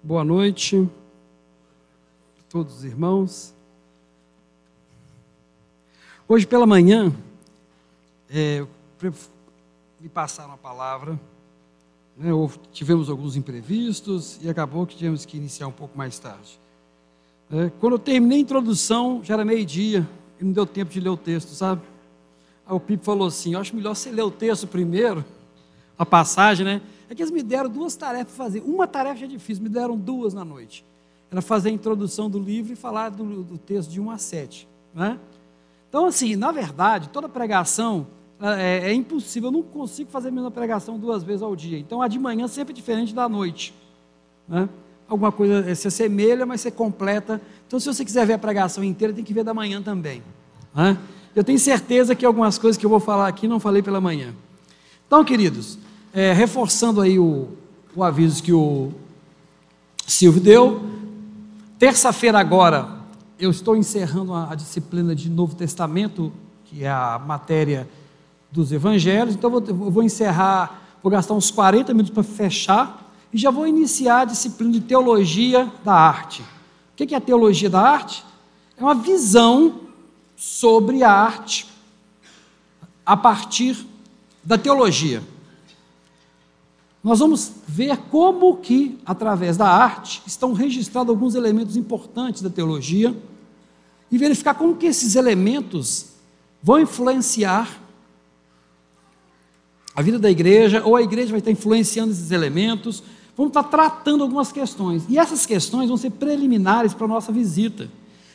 Boa noite a todos os irmãos. Hoje pela manhã, é, me passaram a palavra, né, tivemos alguns imprevistos e acabou que tivemos que iniciar um pouco mais tarde. É, quando eu terminei a introdução, já era meio-dia e não deu tempo de ler o texto, sabe? Aí o Pipo falou assim: acho melhor você ler o texto primeiro, a passagem, né? É que eles me deram duas tarefas para fazer. Uma tarefa já é difícil, me deram duas na noite. Era fazer a introdução do livro e falar do, do texto de 1 a 7. Né? Então, assim, na verdade, toda pregação é, é, impossível, eu não consigo fazer a mesma pregação duas vezes ao dia. Então, a de manhã sempre é diferente da noite. Né? Alguma coisa se assemelha, mas você completa. Então, se você quiser ver a pregação inteira, tem que ver da manhã também. Né? Eu tenho certeza que algumas coisas que eu vou falar aqui não falei pela manhã. Então, queridos, é, reforçando aí o, o aviso que o Silvio deu, terça-feira agora eu estou encerrando a, a, disciplina de Novo Testamento, que é a matéria dos evangelhos, então eu vou, eu vou encerrar, vou gastar uns 40 minutos para fechar, e já vou iniciar a disciplina de Teologia da Arte. O que é a Teologia da Arte? É uma visão sobre a arte a partir da teologia nós vamos ver como que, através da arte, estão registrados alguns elementos importantes da teologia e verificar como que esses elementos vão influenciar a vida da igreja, ou a igreja vai estar influenciando esses elementos, vamos estar tratando algumas questões. E essas questões vão ser preliminares para a nossa visita.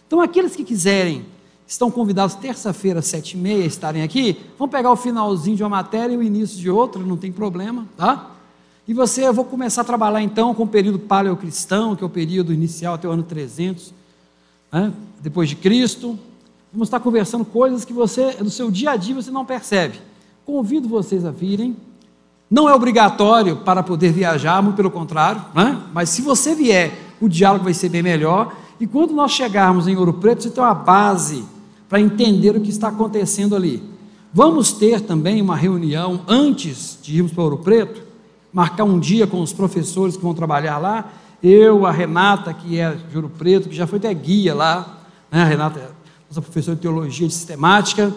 Então, aqueles que quiserem, estão convidados terça-feira, sete e meia, estarem aqui, vão pegar o finalzinho de uma matéria e o início de outra, não tem problema, tá? E você, eu vou começar a trabalhar então com o período paleocristão, que é o período inicial até o ano 300, né? depois de Cristo. Vamos estar conversando coisas que você, no seu dia a dia, você não percebe. Convido vocês a virem. Não é obrigatório para poder viajar, muito pelo contrário, né? mas se você vier, o diálogo vai ser bem melhor. E quando nós chegarmos em Ouro Preto, você tem uma base para entender o que está acontecendo ali. Vamos ter também uma reunião antes de irmos para Ouro Preto, marcar um dia com os professores que vão trabalhar lá. Eu, a Renata, que é de Ouro Preto, que já foi até guia lá, né? a Renata é nossa professora de teologia de sistemática.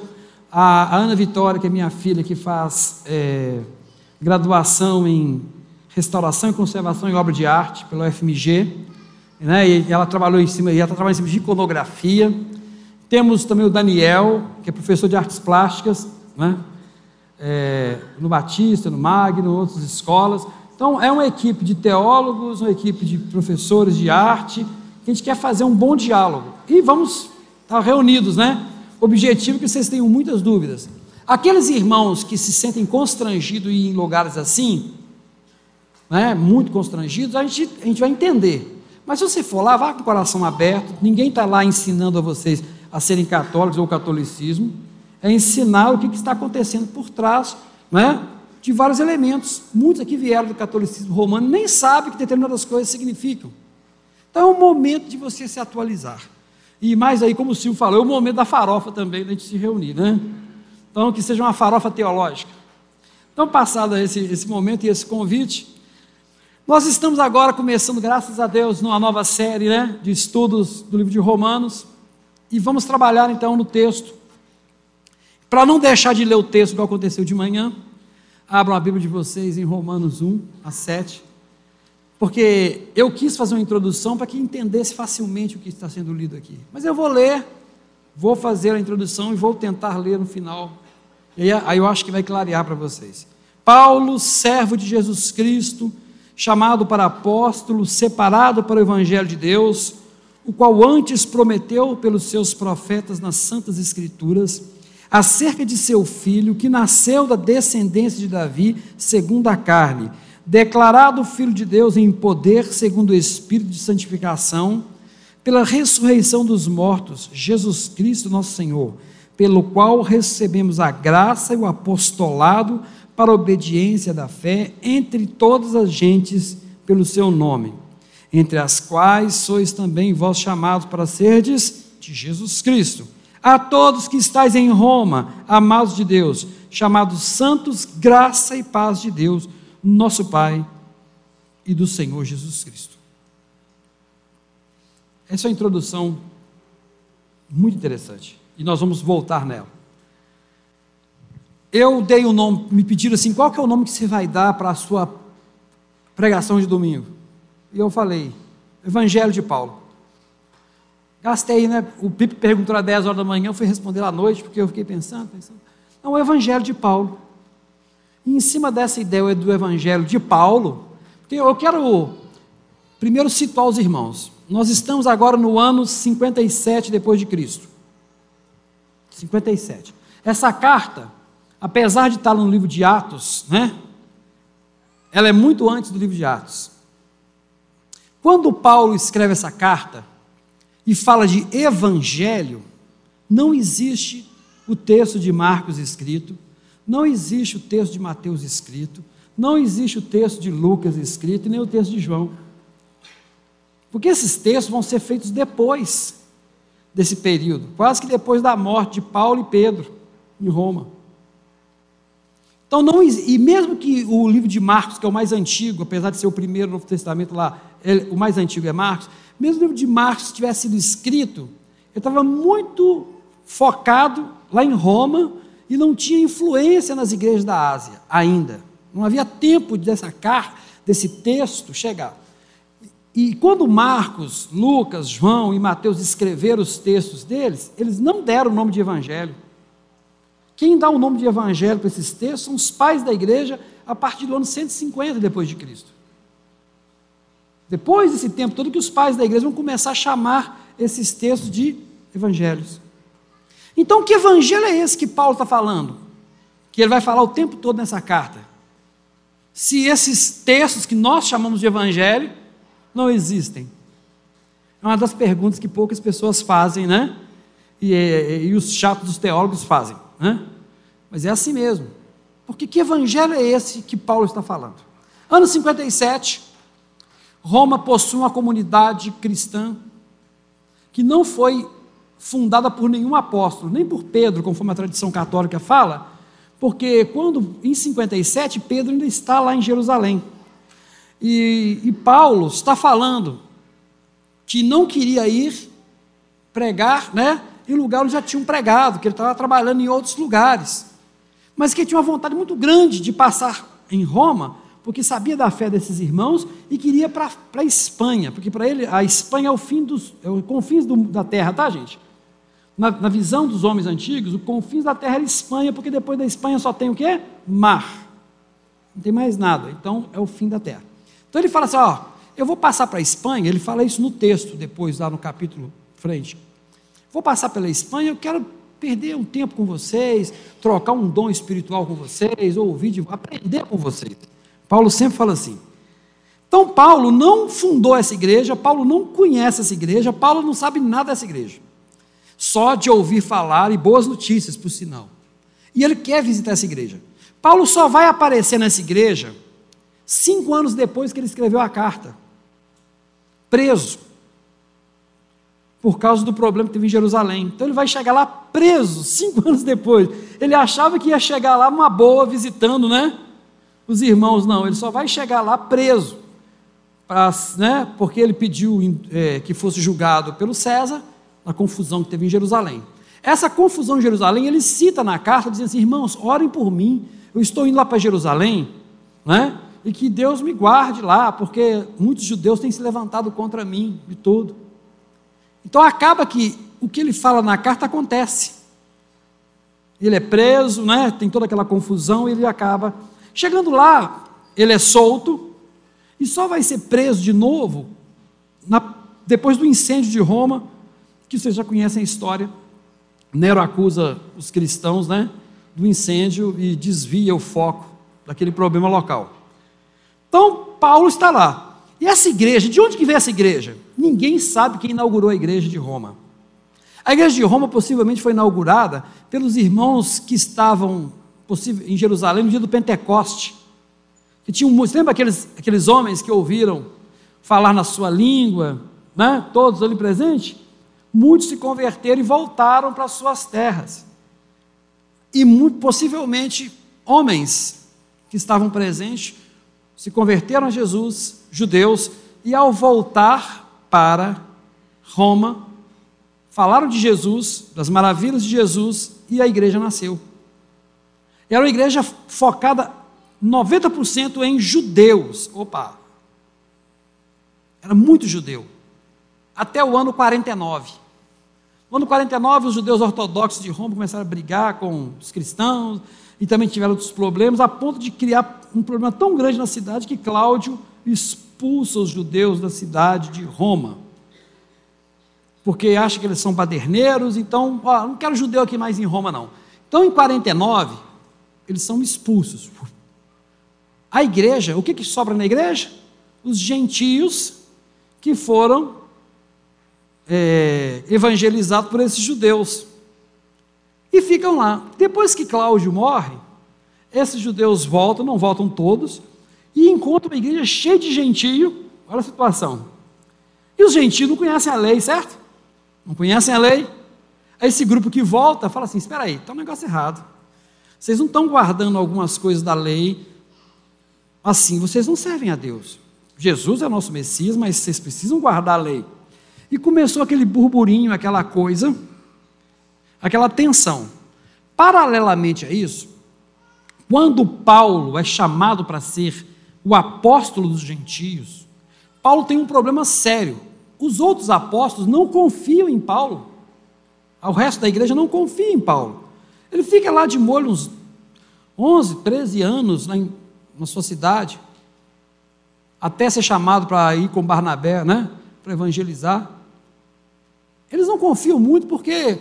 A, Ana Vitória, que é minha filha, que faz é, graduação em restauração e conservação e obra de arte pela UFMG. Né? E ela trabalhou em cima, ela está trabalhando em cima de iconografia. Temos também o Daniel, que é professor de artes plásticas, né? É, no Batista, no Magno, outras escolas. Então, é uma equipe de teólogos, uma equipe de professores de arte, que a gente quer fazer um bom diálogo. E vamos estar reunidos, né? Objetivo que vocês tenham muitas dúvidas. Aqueles irmãos que se sentem constrangidos em lugares assim, né, muito constrangidos, a gente, a gente vai entender. Mas se você for lá, vá com o coração aberto, ninguém está lá ensinando a vocês a serem católicos ou catolicismo é ensinar o que está acontecendo por trás né, de vários elementos. Muitos aqui vieram do catolicismo romano nem sabem que determinadas coisas significam. Então é um momento de você se atualizar. E mais aí, como o Silvio falou, é o momento da farofa também, da gente se reunir, né? Então, que seja uma farofa teológica. Então, passado esse, esse momento e esse convite, nós estamos agora começando, graças a Deus, numa nova série né, de estudos do livro de Romanos, e vamos trabalhar então no texto para não deixar de ler o texto que aconteceu de manhã, abram a Bíblia de vocês em Romanos 1 a 7, porque eu quis fazer uma introdução para que entendesse facilmente o que está sendo lido aqui. Mas eu vou ler, vou fazer a introdução e vou tentar ler no final. E aí eu acho que vai clarear para vocês. Paulo, servo de Jesus Cristo, chamado para apóstolo, separado para o evangelho de Deus, o qual antes prometeu pelos seus profetas nas santas escrituras, acerca de seu filho, que nasceu da descendência de Davi, segundo a carne, declarado filho de Deus em poder, segundo o espírito de santificação, pela ressurreição dos mortos, Jesus Cristo, nosso Senhor, pelo qual recebemos a graça e o apostolado para a obediência da fé entre todas as gentes pelo seu nome, entre as quais sois também vós chamados para serdes de Jesus Cristo a todos que estáis em Roma, amados de Deus, chamados santos, graça e paz de Deus, nosso Pai e do Senhor Jesus Cristo. essa é uma introdução muito interessante. E nós vamos voltar nela. Eu dei o um nome, me pediram assim, qual que é o nome que você vai dar para a sua pregação de domingo? E eu falei, Evangelho de Paulo. Gastei, né? O Pipe perguntou às 10 horas da manhã, eu fui responder à noite, porque eu fiquei pensando, pensando. O Evangelho de Paulo. E em cima dessa ideia do Evangelho de Paulo, porque eu quero primeiro situar os irmãos. Nós estamos agora no ano 57 depois de Cristo. 57. Essa carta, apesar de estar no livro de Atos, né? Ela é muito antes do livro de Atos. Quando Paulo escreve essa carta e fala de evangelho, não existe o texto de Marcos escrito, não existe o texto de Mateus escrito, não existe o texto de Lucas escrito nem o texto de João. Porque esses textos vão ser feitos depois desse período, quase que depois da morte de Paulo e Pedro em Roma. Então, não, e mesmo que o livro de Marcos, que é o mais antigo, apesar de ser o primeiro Novo Testamento lá, ele, o mais antigo é Marcos, mesmo o livro de Marcos tivesse sido escrito, ele estava muito focado lá em Roma e não tinha influência nas igrejas da Ásia ainda. Não havia tempo dessa carta, desse texto chegar. E quando Marcos, Lucas, João e Mateus escreveram os textos deles, eles não deram o nome de evangelho. Quem dá o nome de evangelho para esses textos são os pais da igreja a partir do ano 150 depois de Cristo. Depois desse tempo todo que os pais da igreja vão começar a chamar esses textos de evangelhos. Então, que evangelho é esse que Paulo está falando? Que ele vai falar o tempo todo nessa carta. Se esses textos que nós chamamos de evangelho não existem? É uma das perguntas que poucas pessoas fazem, né? E, e, e os chatos dos teólogos fazem, né? Mas é assim mesmo. Porque que evangelho é esse que Paulo está falando? Ano 57, Roma possui uma comunidade cristã que não foi fundada por nenhum apóstolo, nem por Pedro, conforme a tradição católica fala, porque quando em 57 Pedro ainda está lá em Jerusalém. E, e Paulo está falando que não queria ir pregar, né? Em lugar onde já tinham pregado, que ele estava trabalhando em outros lugares. Mas que tinha uma vontade muito grande de passar em Roma, porque sabia da fé desses irmãos e queria para a Espanha, porque para ele a Espanha é o fim dos é o confins do, da terra, tá, gente? Na, na, visão dos homens antigos, o confins da terra era Espanha, porque depois da Espanha só tem o quê? Mar. Não tem mais nada. Então é o fim da terra. Então ele fala assim: ó, eu vou passar para a Espanha, ele fala isso no texto, depois, lá no capítulo frente. Vou passar pela Espanha, eu quero perder um tempo com vocês, trocar um dom espiritual com vocês, ouvir, aprender com vocês. Paulo sempre fala assim. Então, Paulo não fundou essa igreja, Paulo não conhece essa igreja, Paulo não sabe nada dessa igreja. Só de ouvir falar e boas notícias, por sinal. E ele quer visitar essa igreja. Paulo só vai aparecer nessa igreja cinco anos depois que ele escreveu a carta, preso, por causa do problema que teve em Jerusalém. Então ele vai chegar lá preso, cinco anos depois. Ele achava que ia chegar lá numa boa, visitando, né? Os irmãos, não, ele só vai chegar lá preso, pra, né, porque ele pediu é, que fosse julgado pelo César, na confusão que teve em Jerusalém. Essa confusão em Jerusalém, ele cita na carta, dizendo assim: irmãos, orem por mim, eu estou indo lá para Jerusalém, né? e que Deus me guarde lá, porque muitos judeus têm se levantado contra mim de tudo. Então acaba que o que ele fala na carta acontece. Ele é preso, né? tem toda aquela confusão, e ele acaba. Chegando lá, ele é solto, e só vai ser preso de novo na, depois do incêndio de Roma, que vocês já conhecem a história. Nero acusa os cristãos né, do incêndio e desvia o foco daquele problema local. Então, Paulo está lá. E essa igreja, de onde que veio essa igreja? Ninguém sabe quem inaugurou a igreja de Roma. A igreja de Roma possivelmente foi inaugurada pelos irmãos que estavam em Jerusalém no dia do Pentecoste. Que tinham, você lembra aqueles, aqueles homens que ouviram falar na sua língua, né? todos ali presentes? Muitos se converteram e voltaram para suas terras. E muito, possivelmente homens que estavam presentes se converteram a Jesus, judeus, e ao voltar para Roma, falaram de Jesus, das maravilhas de Jesus, e a igreja nasceu. Era uma igreja focada 90% em judeus. Opa! Era muito judeu. Até o ano 49. No ano 49, os judeus ortodoxos de Roma começaram a brigar com os cristãos e também tiveram outros problemas, a ponto de criar um problema tão grande na cidade que Cláudio expulsa os judeus da cidade de Roma. Porque acha que eles são baderneiros, então, ó, não quero judeu aqui mais em Roma, não. Então, em 49, eles são expulsos. A igreja, o que, que sobra na igreja? Os gentios que foram é, evangelizados por esses judeus. E ficam lá. Depois que Cláudio morre, esses judeus voltam, não voltam todos, e encontram uma igreja cheia de gentio. Olha a situação. E os gentios não conhecem a lei, certo? Não conhecem a lei. Esse grupo que volta fala assim: espera aí, está um negócio errado. Vocês não estão guardando algumas coisas da lei, assim vocês não servem a Deus. Jesus é nosso Messias, mas vocês precisam guardar a lei. E começou aquele burburinho, aquela coisa, aquela tensão. Paralelamente a isso, quando Paulo é chamado para ser o apóstolo dos gentios, Paulo tem um problema sério. Os outros apóstolos não confiam em Paulo. O resto da igreja não confia em Paulo. Ele fica lá de molho uns 11, 13 anos na, na sua cidade, até ser chamado para ir com Barnabé, né? Para evangelizar. Eles não confiam muito porque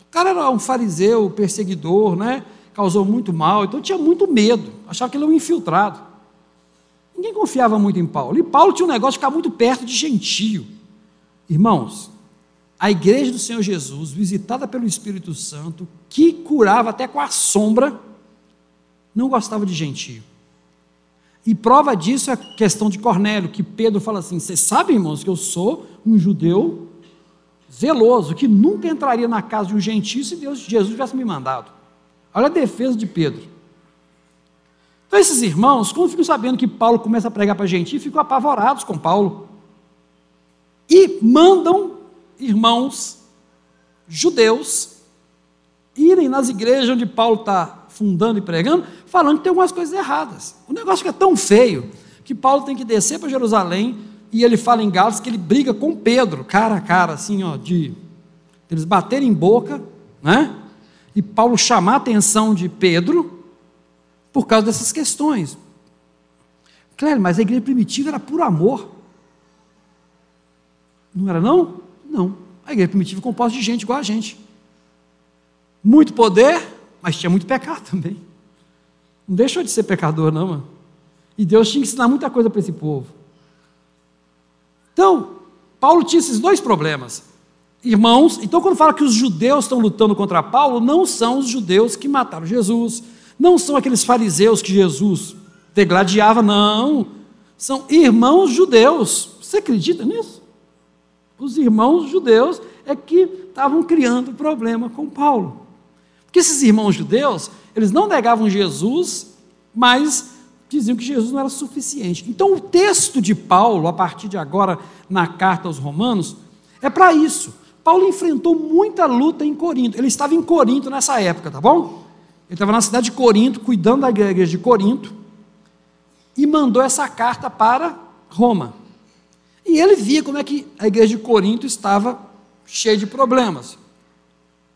o cara era um fariseu, perseguidor, né? Causou muito mal, então tinha muito medo, achava que ele era um infiltrado. Ninguém confiava muito em Paulo. E Paulo tinha um negócio de ficar muito perto de gentio. Irmãos, a igreja do Senhor Jesus, visitada pelo Espírito Santo, que curava até com a sombra, não gostava de gentio. E prova disso é a questão de Cornélio, que Pedro fala assim: Vocês sabem, irmãos, que eu sou um judeu zeloso, que nunca entraria na casa de um gentio se Deus, Jesus tivesse me mandado. Olha a defesa de Pedro. Então, esses irmãos, quando ficam sabendo que Paulo começa a pregar para gentio, ficam apavorados com Paulo. E mandam irmãos judeus irem nas igrejas onde Paulo está fundando e pregando, falando que tem algumas coisas erradas. O negócio é tão feio que Paulo tem que descer para Jerusalém e ele fala em Gálatas que ele briga com Pedro, cara a cara, assim, ó, de eles baterem em boca, né? E Paulo chamar a atenção de Pedro por causa dessas questões. Claro, mas a igreja primitiva era por amor. Não era não? Não. A igreja primitiva é composta de gente igual a gente. Muito poder, mas tinha muito pecado também. Não deixou de ser pecador, não, mano. E Deus tinha que ensinar muita coisa para esse povo. Então, Paulo tinha esses dois problemas. Irmãos, então quando fala que os judeus estão lutando contra Paulo, não são os judeus que mataram Jesus, não são aqueles fariseus que Jesus degladiava, não. São irmãos judeus. Você acredita nisso? Os irmãos judeus é que estavam criando problema com Paulo. Porque esses irmãos judeus, eles não negavam Jesus, mas diziam que Jesus não era suficiente. Então, o texto de Paulo, a partir de agora, na carta aos Romanos, é para isso. Paulo enfrentou muita luta em Corinto. Ele estava em Corinto nessa época, tá bom? Ele estava na cidade de Corinto, cuidando da igreja de Corinto, e mandou essa carta para Roma. E ele via como é que a igreja de Corinto estava cheia de problemas.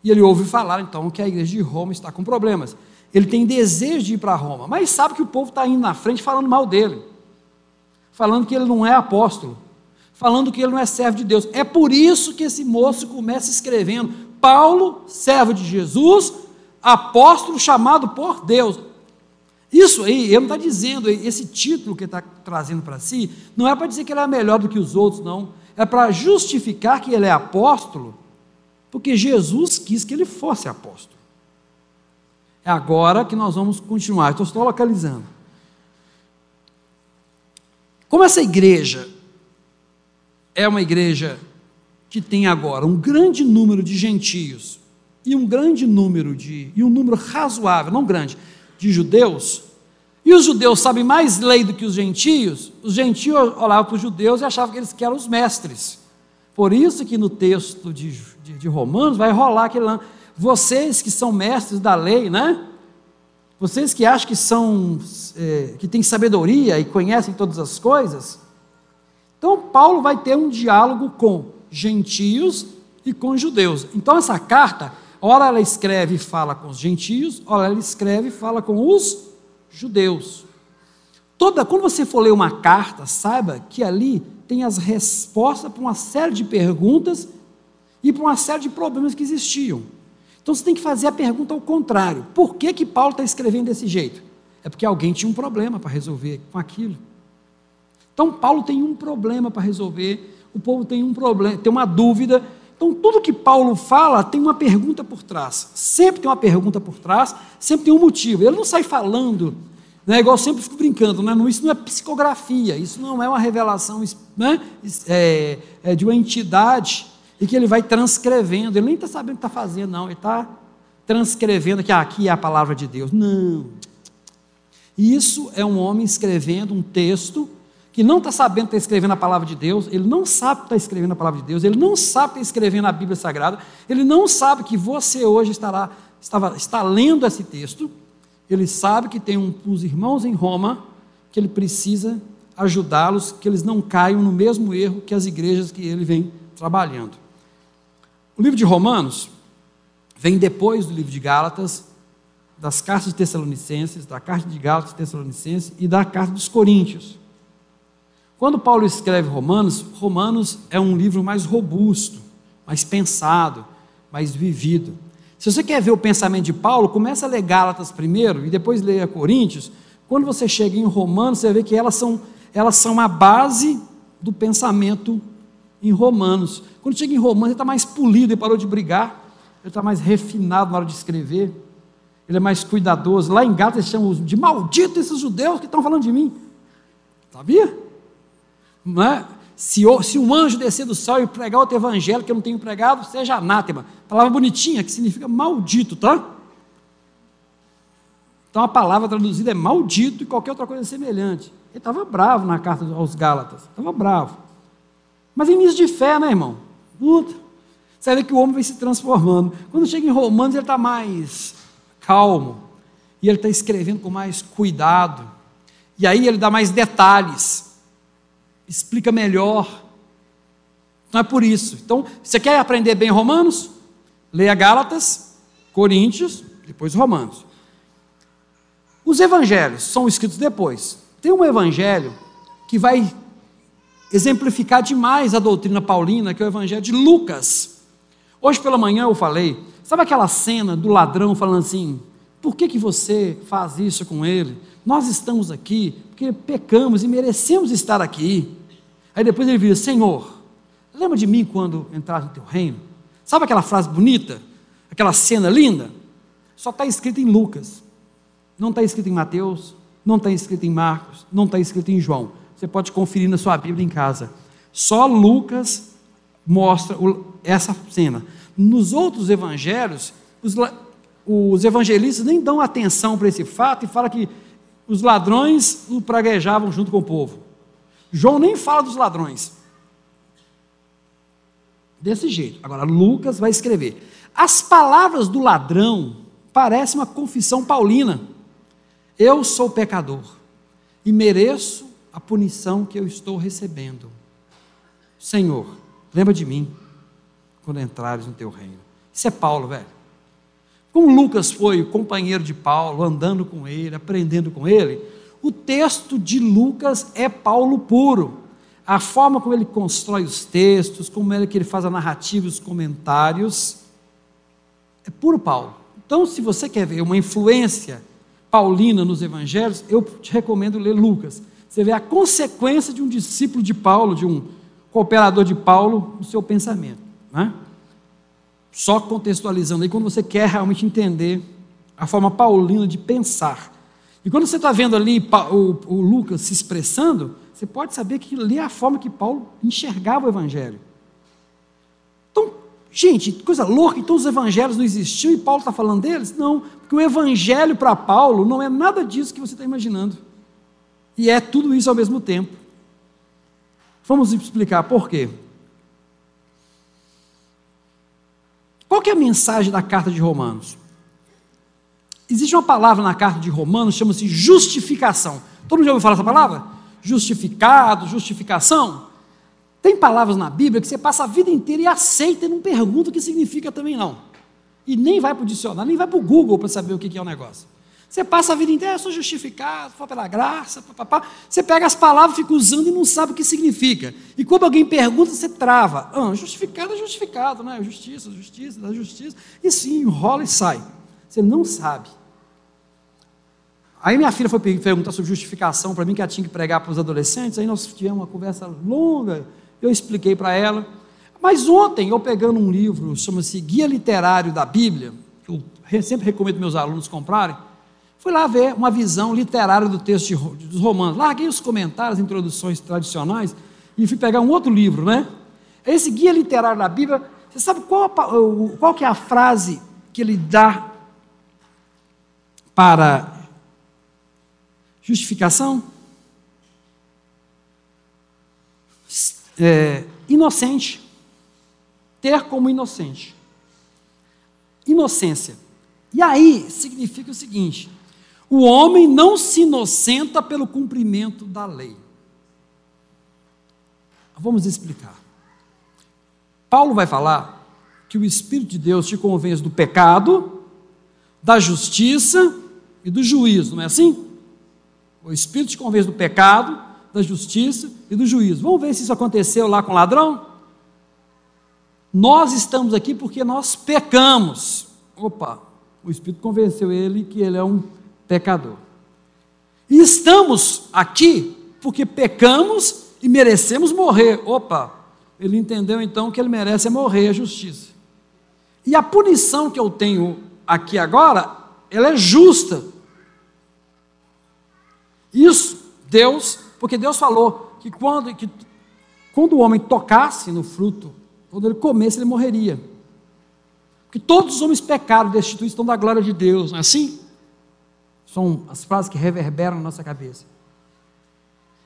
E ele ouve falar então que a igreja de Roma está com problemas. Ele tem desejo de ir para Roma, mas sabe que o povo está indo na frente falando mal dele, falando que ele não é apóstolo, falando que ele não é servo de Deus. É por isso que esse moço começa escrevendo: Paulo, servo de Jesus, apóstolo chamado por Deus. Isso aí, ele não está dizendo, esse título que ele está trazendo para si, não é para dizer que ele é melhor do que os outros, não. É para justificar que ele é apóstolo porque Jesus quis que ele fosse apóstolo. É agora que nós vamos continuar, então estou localizando. Como essa igreja é uma igreja que tem agora um grande número de gentios e um grande número de e um número razoável, não grande, de judeus, e os judeus sabem mais lei do que os gentios, os gentios olhavam para os judeus e achavam que eles que eram os mestres. Por isso que no texto de, de, de Romanos vai rolar aquele lá. Vocês que são mestres da lei, né? Vocês que acham que são, é, que têm sabedoria e conhecem todas as coisas. Então Paulo vai ter um diálogo com gentios e com judeus. Então essa carta, ora ela escreve e fala com os gentios, ora ela escreve e fala com os judeus. Toda, quando você for ler uma carta, saiba que ali tem as respostas para uma série de perguntas e para uma série de problemas que existiam. Então você tem que fazer a pergunta ao contrário. Por que, que Paulo está escrevendo desse jeito? É porque alguém tinha um problema para resolver com aquilo. Então Paulo tem um problema para resolver, o povo tem um problema, tem uma dúvida. Então tudo que Paulo fala tem uma pergunta por trás. Sempre tem uma pergunta por trás, sempre tem um motivo. Ele não sai falando né? Igual eu sempre fico brincando, né? isso não é psicografia, isso não é uma revelação né? é, é de uma entidade e que ele vai transcrevendo. Ele nem está sabendo o que está fazendo, não. Ele está transcrevendo que ah, aqui é a palavra de Deus. Não. Isso é um homem escrevendo um texto que não está sabendo que está escrevendo a palavra de Deus, ele não sabe que está escrevendo a palavra de Deus, ele não sabe que está escrevendo a Bíblia Sagrada, ele não sabe que você hoje estará, estava, está lendo esse texto ele sabe que tem um, uns irmãos em Roma que ele precisa ajudá-los, que eles não caiam no mesmo erro que as igrejas que ele vem trabalhando. O livro de Romanos vem depois do livro de Gálatas, das cartas de Tessalonicenses, da carta de Gálatas e Tessalonicenses e da carta dos Coríntios. Quando Paulo escreve Romanos, Romanos é um livro mais robusto, mais pensado, mais vivido. Se você quer ver o pensamento de Paulo, começa a ler Gálatas primeiro e depois leia Coríntios. Quando você chega em Romanos, você vê que elas são, elas são a base do pensamento em Romanos. Quando chega em Romanos, ele está mais polido, ele parou de brigar, ele está mais refinado na hora de escrever, ele é mais cuidadoso. Lá em Gálatas, eles chamam de maldito esses judeus que estão falando de mim. Sabia? É? Se, se um anjo descer do céu e pregar outro evangelho que eu não tenho pregado, seja anátema. Palavra bonitinha que significa maldito, tá? Então a palavra traduzida é maldito e qualquer outra coisa semelhante. Ele estava bravo na carta aos Gálatas, estava bravo. Mas início de fé, né, irmão? Puta. Você vê que o homem vai se transformando. Quando chega em Romanos, ele está mais calmo. E ele está escrevendo com mais cuidado. E aí ele dá mais detalhes explica melhor. Não é por isso. Então, você quer aprender bem Romanos? Leia Gálatas, Coríntios, depois Romanos. Os evangelhos são escritos depois. Tem um evangelho que vai exemplificar demais a doutrina paulina, que é o evangelho de Lucas. Hoje pela manhã eu falei, sabe aquela cena do ladrão falando assim: por que, que você faz isso com ele? Nós estamos aqui porque pecamos e merecemos estar aqui. Aí depois ele vira: Senhor, lembra de mim quando entrar no teu reino? Sabe aquela frase bonita? Aquela cena linda? Só está escrito em Lucas. Não está escrito em Mateus, não está escrito em Marcos, não está escrito em João. Você pode conferir na sua Bíblia em casa. Só Lucas mostra essa cena. Nos outros evangelhos, os, os evangelistas nem dão atenção para esse fato e falam que os ladrões o praguejavam junto com o povo. João nem fala dos ladrões. Desse jeito. Agora, Lucas vai escrever. As palavras do ladrão parecem uma confissão paulina. Eu sou pecador e mereço a punição que eu estou recebendo. Senhor, lembra de mim quando entrares no teu reino. Isso é Paulo, velho. Como Lucas foi o companheiro de Paulo, andando com ele, aprendendo com ele, o texto de Lucas é Paulo puro. A forma como ele constrói os textos, como é que ele faz a narrativa e os comentários, é puro Paulo. Então, se você quer ver uma influência paulina nos evangelhos, eu te recomendo ler Lucas. Você vê a consequência de um discípulo de Paulo, de um cooperador de Paulo, no seu pensamento. Né? Só contextualizando aí, quando você quer realmente entender a forma paulina de pensar e quando você está vendo ali o, o, Lucas se expressando, você pode saber que ali é a forma que Paulo enxergava o Evangelho. Então, gente, coisa louca, então os Evangelhos não existiam e Paulo está falando deles? Não, porque o Evangelho para Paulo não é nada disso que você está imaginando. E é tudo isso ao mesmo tempo. Vamos explicar por quê. que é a mensagem da carta de Romanos? Existe uma palavra na carta de Romanos, chama-se justificação. Todo mundo já ouviu falar essa palavra? Justificado, justificação. Tem palavras na Bíblia que você passa a vida inteira e aceita e não pergunta o que significa também não. E nem vai para o dicionário, nem vai para o Google para saber o que é o negócio. Você passa a vida inteira, sou justificado, foi pela graça, papapá. Você pega as palavras, fica usando e não sabe o que significa. E quando alguém pergunta, você trava. Ah, justificado é justificado, né? Justiça, justiça, da justiça. E sim, enrola e sai. Você não sabe. Aí minha filha foi perguntar sobre justificação para mim, que ela tinha que pregar para os adolescentes. Aí nós tivemos uma conversa longa, eu expliquei para ela. Mas ontem, eu pegando um livro, chama-se Guia Literário da Bíblia, que eu sempre recomendo meus alunos comprarem, fui lá ver uma visão literária do texto de, dos romanos. Larguei os comentários, introduções tradicionais, e fui pegar um outro livro, né? Esse guia literário da Bíblia, você sabe qual, qual que é a frase que ele dá para justificação? É, inocente. Ter como inocente. Inocência. E aí significa o seguinte: o homem não se inocenta pelo cumprimento da lei. Vamos explicar. Paulo vai falar que o Espírito de Deus te convence do pecado, da justiça e do juízo, não é assim? O Espírito te convence do pecado, da justiça e do juízo. Vamos ver se isso aconteceu lá com o ladrão? Nós estamos aqui porque nós pecamos. Opa, o Espírito convenceu ele que ele é um pecador. E estamos aqui porque pecamos e merecemos morrer. Opa, ele entendeu então que ele merece morrer a justiça. E a punição que eu tenho aqui agora, ela é justa. Isso, Deus, porque Deus falou que quando, que quando o homem tocasse no fruto, quando ele comesse, ele morreria. Porque todos os homens pecaram, destituídos estão da glória de Deus, não é assim? São as frases que reverberam na nossa cabeça.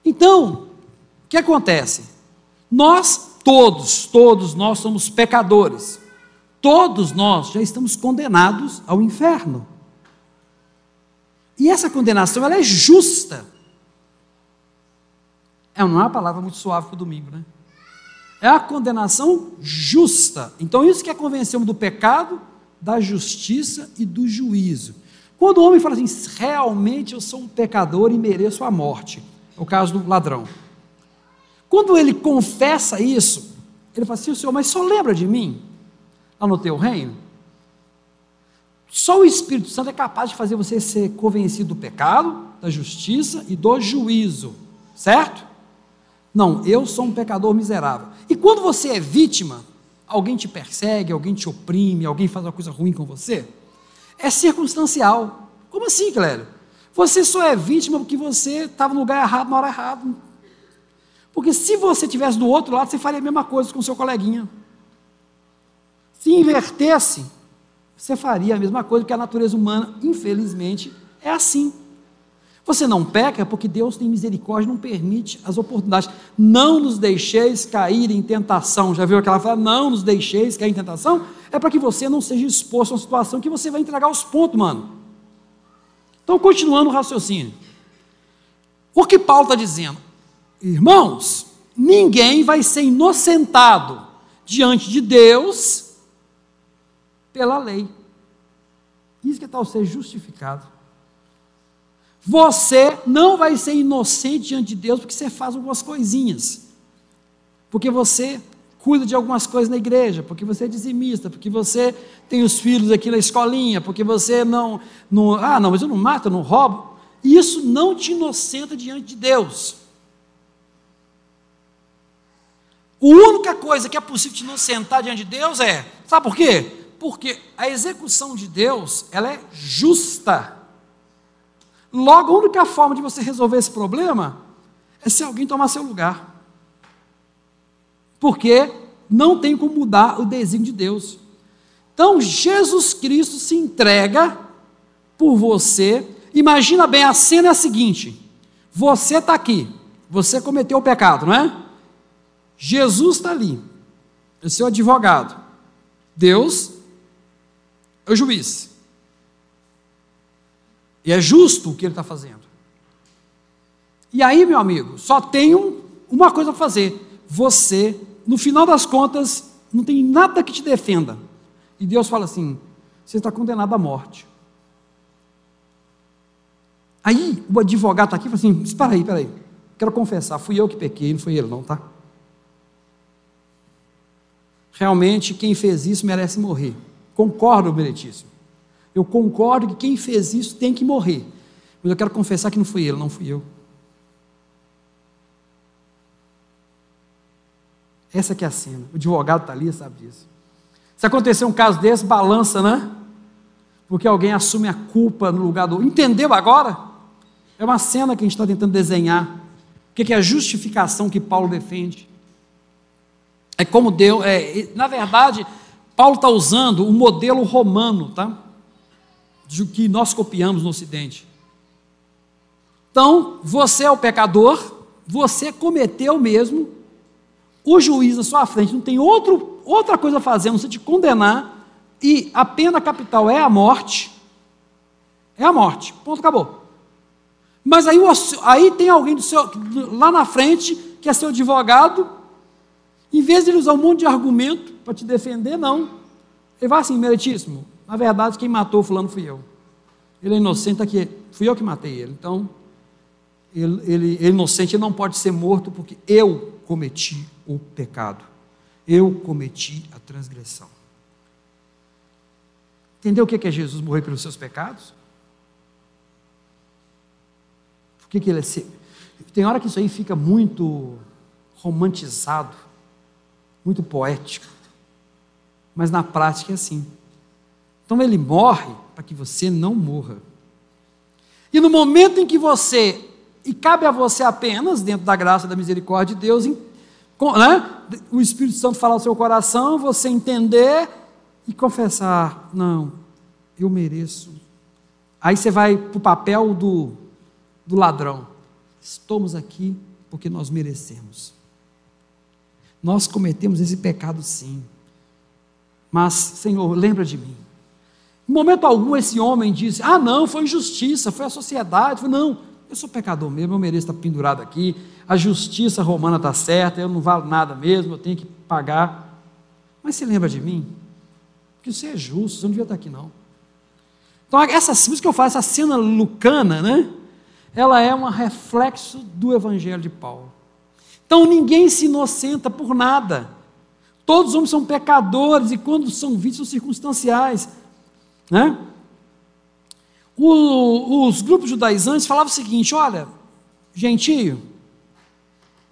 Então, o que acontece? Nós todos, todos nós somos pecadores. Todos nós já estamos condenados ao inferno. E essa condenação ela é justa. É, é uma palavra muito suave para o domingo, né? É a condenação justa. Então, isso que é convencemos do pecado, da justiça e do juízo. Quando o homem fala assim, realmente eu sou um pecador e mereço a morte, é o caso do ladrão. Quando ele confessa isso, ele fala assim: Senhor, mas só lembra de mim lá no teu reino? Só o Espírito Santo é capaz de fazer você ser convencido do pecado, da justiça e do juízo, certo? Não, eu sou um pecador miserável. E quando você é vítima, alguém te persegue, alguém te oprime, alguém faz uma coisa ruim com você, é circunstancial. Como assim, Clério? Você só é vítima porque você estava no lugar errado na hora errada. Porque se você estivesse do outro lado, você faria a mesma coisa com seu coleguinha. Se invertesse, você faria a mesma coisa, porque a natureza humana, infelizmente, é assim. Você não peca porque Deus tem misericórdia, não permite as oportunidades. Não nos deixeis cair em tentação. Já viu aquela frase? Não nos deixeis cair em tentação? É para que você não seja exposto a uma situação que você vai entregar os pontos, mano. Então, continuando o raciocínio. O que Paulo está dizendo? Irmãos, ninguém vai ser inocentado diante de Deus pela lei. Isso que é tal ser justificado. Você não vai ser inocente diante de Deus porque você faz algumas coisinhas. Porque você cuida de algumas coisas na igreja, porque você é dizimista, porque você tem os filhos aqui na escolinha, porque você não, não ah, não, mas eu não mato, eu não roubo. Isso não te inocenta diante de Deus. A única coisa que é possível te inocentar diante de Deus é, sabe por quê? Porque a execução de Deus, ela é justa. Logo, a única forma de você resolver esse problema é se alguém tomar seu lugar. Porque não tem como mudar o desígnio de Deus. Então, Jesus Cristo se entrega por você. Imagina bem, a cena é a seguinte: você está aqui, você cometeu o pecado, não é? Jesus está ali, é seu advogado. Deus é o juiz. E é justo o que ele está fazendo. E aí, meu amigo, só tem um, uma coisa a fazer. Você, no final das contas, não tem nada que te defenda. E Deus fala assim: você está condenado à morte. Aí o advogado está aqui e fala assim: espera aí, espera aí. Quero confessar, fui eu que pequei, não foi ele, não, tá? Realmente, quem fez isso merece morrer. Concordo, Benetíssimo. Eu concordo que quem fez isso tem que morrer. Mas eu quero confessar que não fui ele, não fui eu. Essa que é a cena. O advogado está ali, sabe disso. Se acontecer um caso desse, balança, né? Porque alguém assume a culpa no lugar do. Entendeu agora? É uma cena que a gente está tentando desenhar. O que é a justificação que Paulo defende? É como Deus. É, na verdade, Paulo está usando o modelo romano, tá? De que nós copiamos no Ocidente. Então, você é o pecador, você cometeu mesmo, o juiz na sua frente não tem outro, outra coisa a fazer, não se te condenar, e a pena capital é a morte. É a morte. Ponto, acabou. Mas aí, aí tem alguém do seu, lá na frente que é seu advogado, em vez de ele usar um monte de argumento para te defender, não. Ele vai assim, meritíssimo. Na verdade, quem matou fulano fui eu. Ele é inocente aqui, fui eu que matei ele. Então, ele, ele, ele é inocente, ele não pode ser morto porque eu cometi o pecado. Eu cometi a transgressão. Entendeu o que é Jesus morrer pelos seus pecados? Por que, que ele é. Tem hora que isso aí fica muito romantizado muito poético. Mas na prática é assim. Então ele morre para que você não morra. E no momento em que você, e cabe a você apenas, dentro da graça e da misericórdia de Deus, né, o Espírito Santo falar ao seu coração, você entender e confessar: não, eu mereço. Aí você vai para o papel do, do ladrão. Estamos aqui porque nós merecemos. Nós cometemos esse pecado sim. Mas, Senhor, lembra de mim. Em momento algum esse homem disse: Ah, não, foi injustiça, foi a sociedade. Não, eu sou pecador mesmo, eu mereço estar pendurado aqui. A justiça romana está certa, eu não valo nada mesmo, eu tenho que pagar. Mas se lembra de mim? Porque você é justo, você não devia estar aqui, não. Então, essa, por isso que eu falo, essa cena lucana, né? Ela é um reflexo do Evangelho de Paulo. Então ninguém se inocenta por nada. Todos os homens são pecadores e quando são vítimas são circunstanciais. Né? O, os grupos judaizantes falavam o seguinte: olha, gentio,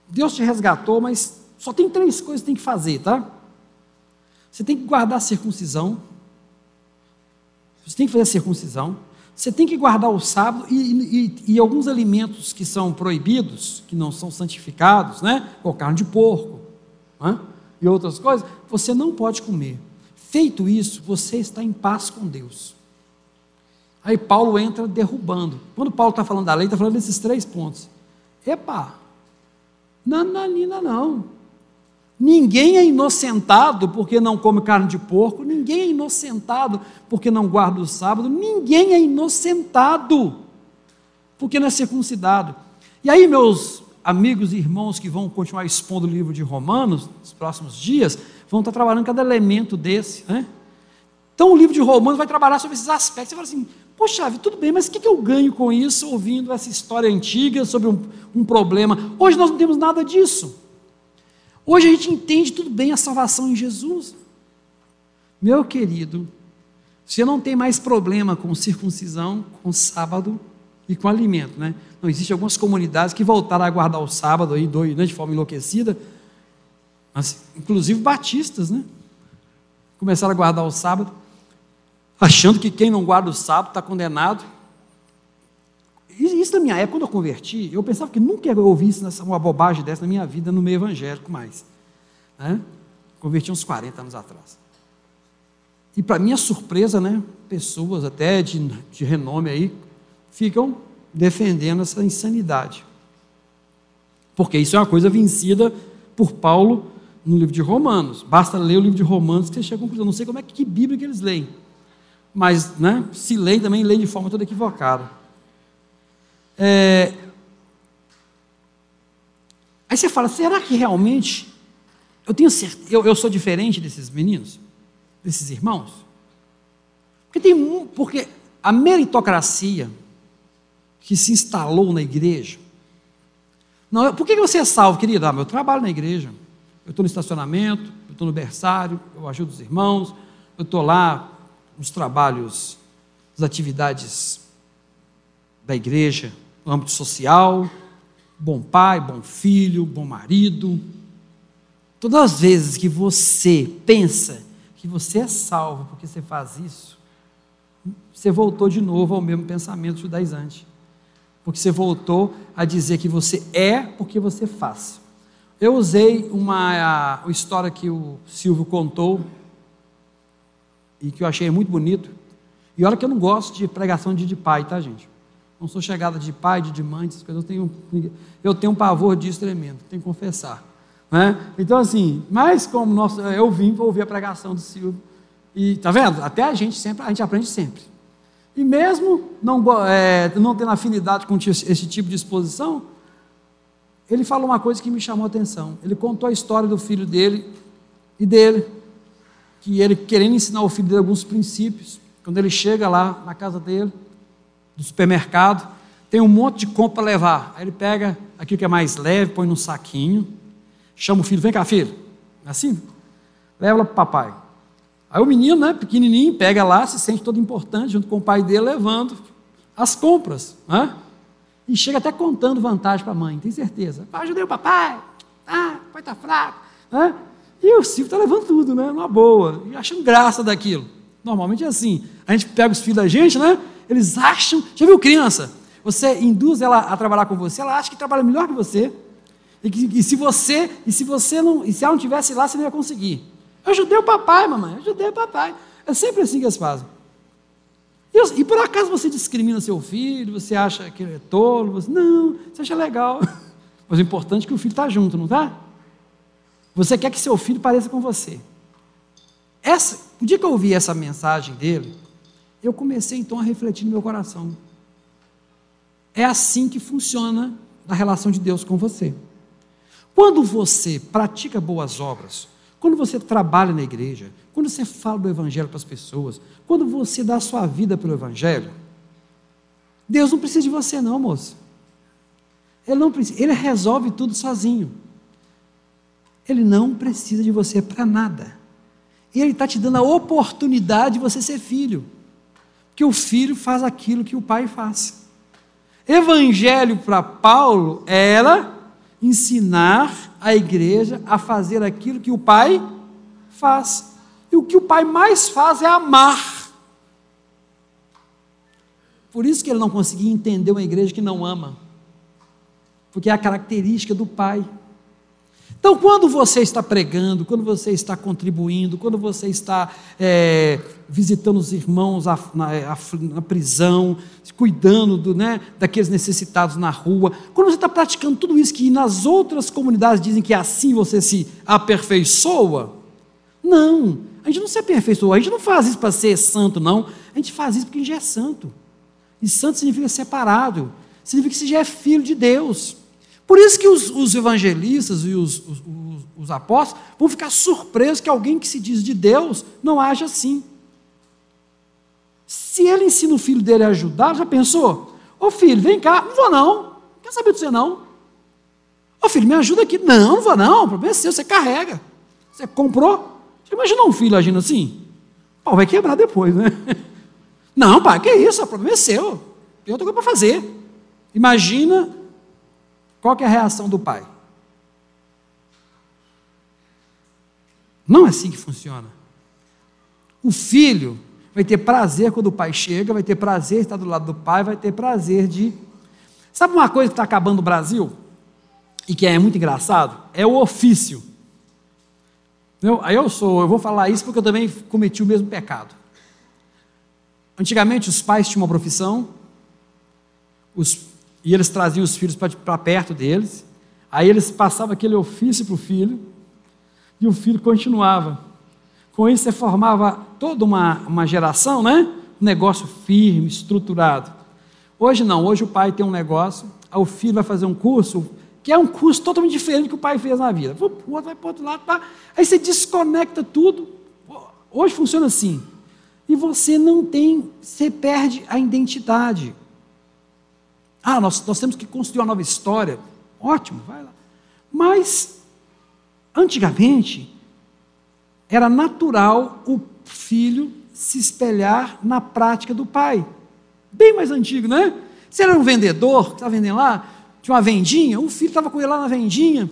Deus te resgatou, mas só tem três coisas que tem que fazer, tá? Você tem que guardar a circuncisão, você tem que fazer a circuncisão, você tem que guardar o sábado e, e, e, alguns alimentos que são proibidos, que não são santificados, né? como carne de porco né? e outras coisas, você não pode comer. Feito isso, você está em paz com Deus. Aí Paulo entra derrubando. Quando Paulo está falando da lei, está falando desses três pontos. Epa, nananina não. Ninguém é inocentado porque não come carne de porco, ninguém é inocentado porque não guarda o sábado, ninguém é inocentado porque não é circuncidado. E aí, meus amigos e irmãos que vão continuar expondo o livro de Romanos nos próximos dias, vão estar trabalhando cada elemento desse. Né? Então, o livro de Romanos vai trabalhar sobre esses aspectos. Você fala assim, poxa, tudo bem, mas o que eu ganho com isso ouvindo essa história antiga sobre um, um problema? Hoje nós não temos nada disso. Hoje a gente entende tudo bem a salvação em Jesus. Meu querido, você não tem mais problema com circuncisão, com sábado e com alimento, né? Não existem algumas comunidades que voltaram a guardar o sábado aí, né, de forma enlouquecida, mas inclusive batistas, né? Começaram a guardar o sábado, achando que quem não guarda o sábado está condenado. Isso na minha época, quando eu converti, eu pensava que nunca eu ouvi isso, uma bobagem dessa na minha vida, no meio evangélico mais. Né? Converti uns 40 anos atrás. E para minha surpresa, né, pessoas até de, de renome aí ficam defendendo essa insanidade. Porque isso é uma coisa vencida por Paulo no livro de Romanos. Basta ler o livro de Romanos que você chega à conclusão. Não sei como é que, que Bíblia que eles leem. mas né, se leem também, leem de forma toda equivocada. É... Aí você fala, será que realmente eu tenho certeza, eu, eu sou diferente desses meninos, desses irmãos? Porque tem porque a meritocracia que se instalou na igreja. Não, por que você é salvo, querido? Ah, eu trabalho na igreja. Eu estou no estacionamento, eu estou no berçário, eu ajudo os irmãos, eu estou lá nos trabalhos, nas atividades da igreja, âmbito social, bom pai, bom filho, bom marido. Todas as vezes que você pensa que você é salvo porque você faz isso, você voltou de novo ao mesmo pensamento judaizante. Porque você voltou a dizer que você é porque você faz. Eu usei uma, uma história que o Silvio contou e que eu achei muito bonito. E olha que eu não gosto de pregação de, de pai, tá, gente? Não sou chegada de pai, de, mãe, essas coisas. Eu tenho, eu tenho um pavor disso tremendo, tenho que confessar. Né? Então, assim, mas como nós, eu vim para ouvir a pregação do Silvio. E tá vendo? Até a gente sempre, a gente aprende sempre. E mesmo não, é, não tendo afinidade com esse tipo de exposição, ele falou uma coisa que me chamou a atenção. Ele contou a história do filho dele e dele, que ele querendo ensinar o filho dele alguns princípios. Quando ele chega lá na casa dele, do supermercado, tem um monte de compra para levar. Aí ele pega aquilo que é mais leve, põe num saquinho, chama o filho, vem cá, filho. É assim? Leva lá para o papai. Aí o menino, né, pequenininho, pega lá, se sente todo importante, junto com o pai dele, levando as compras. Né? E chega até contando vantagem para a mãe, tem certeza. Ajudei o papai, ah, o pai está fraco. Né? E o Silvio está levando tudo, né? Uma boa, e achando graça daquilo. Normalmente é assim. A gente pega os filhos da gente, né? Eles acham. Já viu criança? Você induz ela a trabalhar com você, ela acha que trabalha melhor que você. E, que, e se você, e se você não, e se ela não tivesse lá, você não ia conseguir. Eu ajudei o papai, mamãe, eu ajudei o papai. É sempre assim que eles fazem. E, e por acaso você discrimina seu filho, você acha que ele é tolo, você, não, você acha legal. Mas o importante é que o filho está junto, não está? Você quer que seu filho pareça com você. Essa, o dia que eu ouvi essa mensagem dele, eu comecei então a refletir no meu coração. É assim que funciona a relação de Deus com você. Quando você pratica boas obras, quando você trabalha na igreja, quando você fala do Evangelho para as pessoas, quando você dá a sua vida pelo Evangelho, Deus não precisa de você, não, moço. Ele não precisa, ele resolve tudo sozinho. Ele não precisa de você para nada. E ele está te dando a oportunidade de você ser filho. Porque o filho faz aquilo que o pai faz. Evangelho para Paulo era ensinar a igreja a fazer aquilo que o pai faz. E o que o pai mais faz é amar. Por isso que ele não conseguia entender uma igreja que não ama. Porque é a característica do pai. Então, quando você está pregando, quando você está contribuindo, quando você está é, visitando os irmãos na, na, na, prisão, cuidando do, né, daqueles necessitados na rua, quando você está praticando tudo isso que nas outras comunidades dizem que assim você se aperfeiçoa, não, a gente não se aperfeiçoa, a gente não faz isso para ser santo, não, a gente faz isso porque a gente é santo. E santo significa separado, significa que você já é filho de Deus. Por isso que os, os evangelistas e os, os, os, apóstolos vão ficar surpresos que alguém que se diz de Deus não age assim. Se ele ensina o filho dele a ajudar, já pensou? Ô filho, vem cá, não vou não, quer saber de você não. Ô filho, me ajuda aqui. Não, não vou não, o problema é seu, você carrega. Você comprou. Você imagina um filho agindo assim? Vai quebrar depois, né? Não, pai, que isso, o problema é seu. Tem outra coisa para fazer. Imagina qual é a reação do pai? Não é assim que funciona. O filho vai ter prazer quando o pai chega, vai ter prazer de estar do lado do pai, vai ter prazer de. Sabe uma coisa que está acabando no Brasil? E que é muito engraçado? É o ofício. Eu, eu sou, eu vou falar isso porque eu também cometi o mesmo pecado. Antigamente os pais tinham uma profissão, os e eles traziam os filhos para perto deles. Aí eles passavam aquele ofício para o filho, e o filho continuava. Com isso você formava toda uma, uma geração, né? negócio firme, estruturado. Hoje não, hoje o pai tem um negócio, o filho vai fazer um curso, que é um curso totalmente diferente do que o pai fez na vida. O outro vai para o outro lado, tá? aí você desconecta tudo. Hoje funciona assim. E você não tem, você perde a identidade. Ah, nós, nós temos que construir uma nova história. Ótimo, vai lá. Mas, antigamente, era natural o filho se espelhar na prática do pai. Bem mais antigo, né? Se era um vendedor, que estava vendendo lá, tinha uma vendinha, o filho estava com ele lá na vendinha,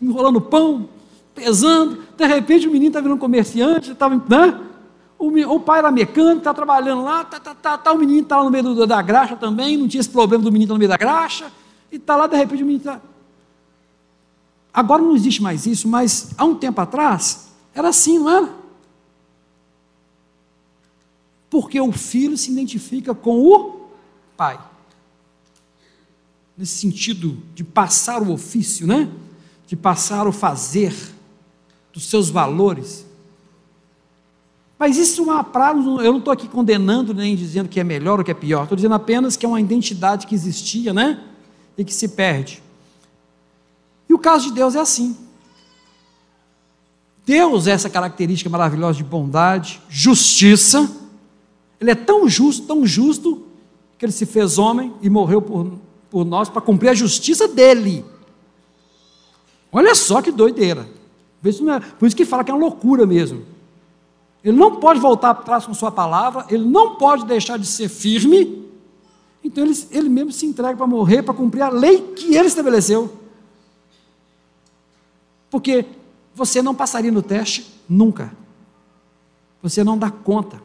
enrolando pão, pesando, de repente o menino estava virando comerciante, estava, né? O, pai era mecânico, está trabalhando lá, tá, tá, tá, tá, o menino está lá no meio da graxa também, não tinha esse problema do menino estar no meio da graxa, e está lá, de repente o menino está. Agora não existe mais isso, mas há um tempo atrás, era assim, não era? Porque o filho se identifica com o pai. Nesse sentido de passar o ofício, né? De passar o fazer dos seus valores. Mas isso é uma praga, eu não estou aqui condenando nem dizendo que é melhor ou que é pior, estou dizendo apenas que é uma identidade que existia, né? E que se perde. E o caso de Deus é assim. Deus é essa característica maravilhosa de bondade, justiça. Ele é tão justo, tão justo, que ele se fez homem e morreu por, por nós para cumprir a justiça dele. Olha só que doideira. Por isso que fala que é uma loucura mesmo. Ele não pode voltar atrás com sua palavra, ele não pode deixar de ser firme. Então ele, ele mesmo se entrega para morrer, para cumprir a lei que ele estabeleceu. Porque você não passaria no teste nunca. Você não dá conta.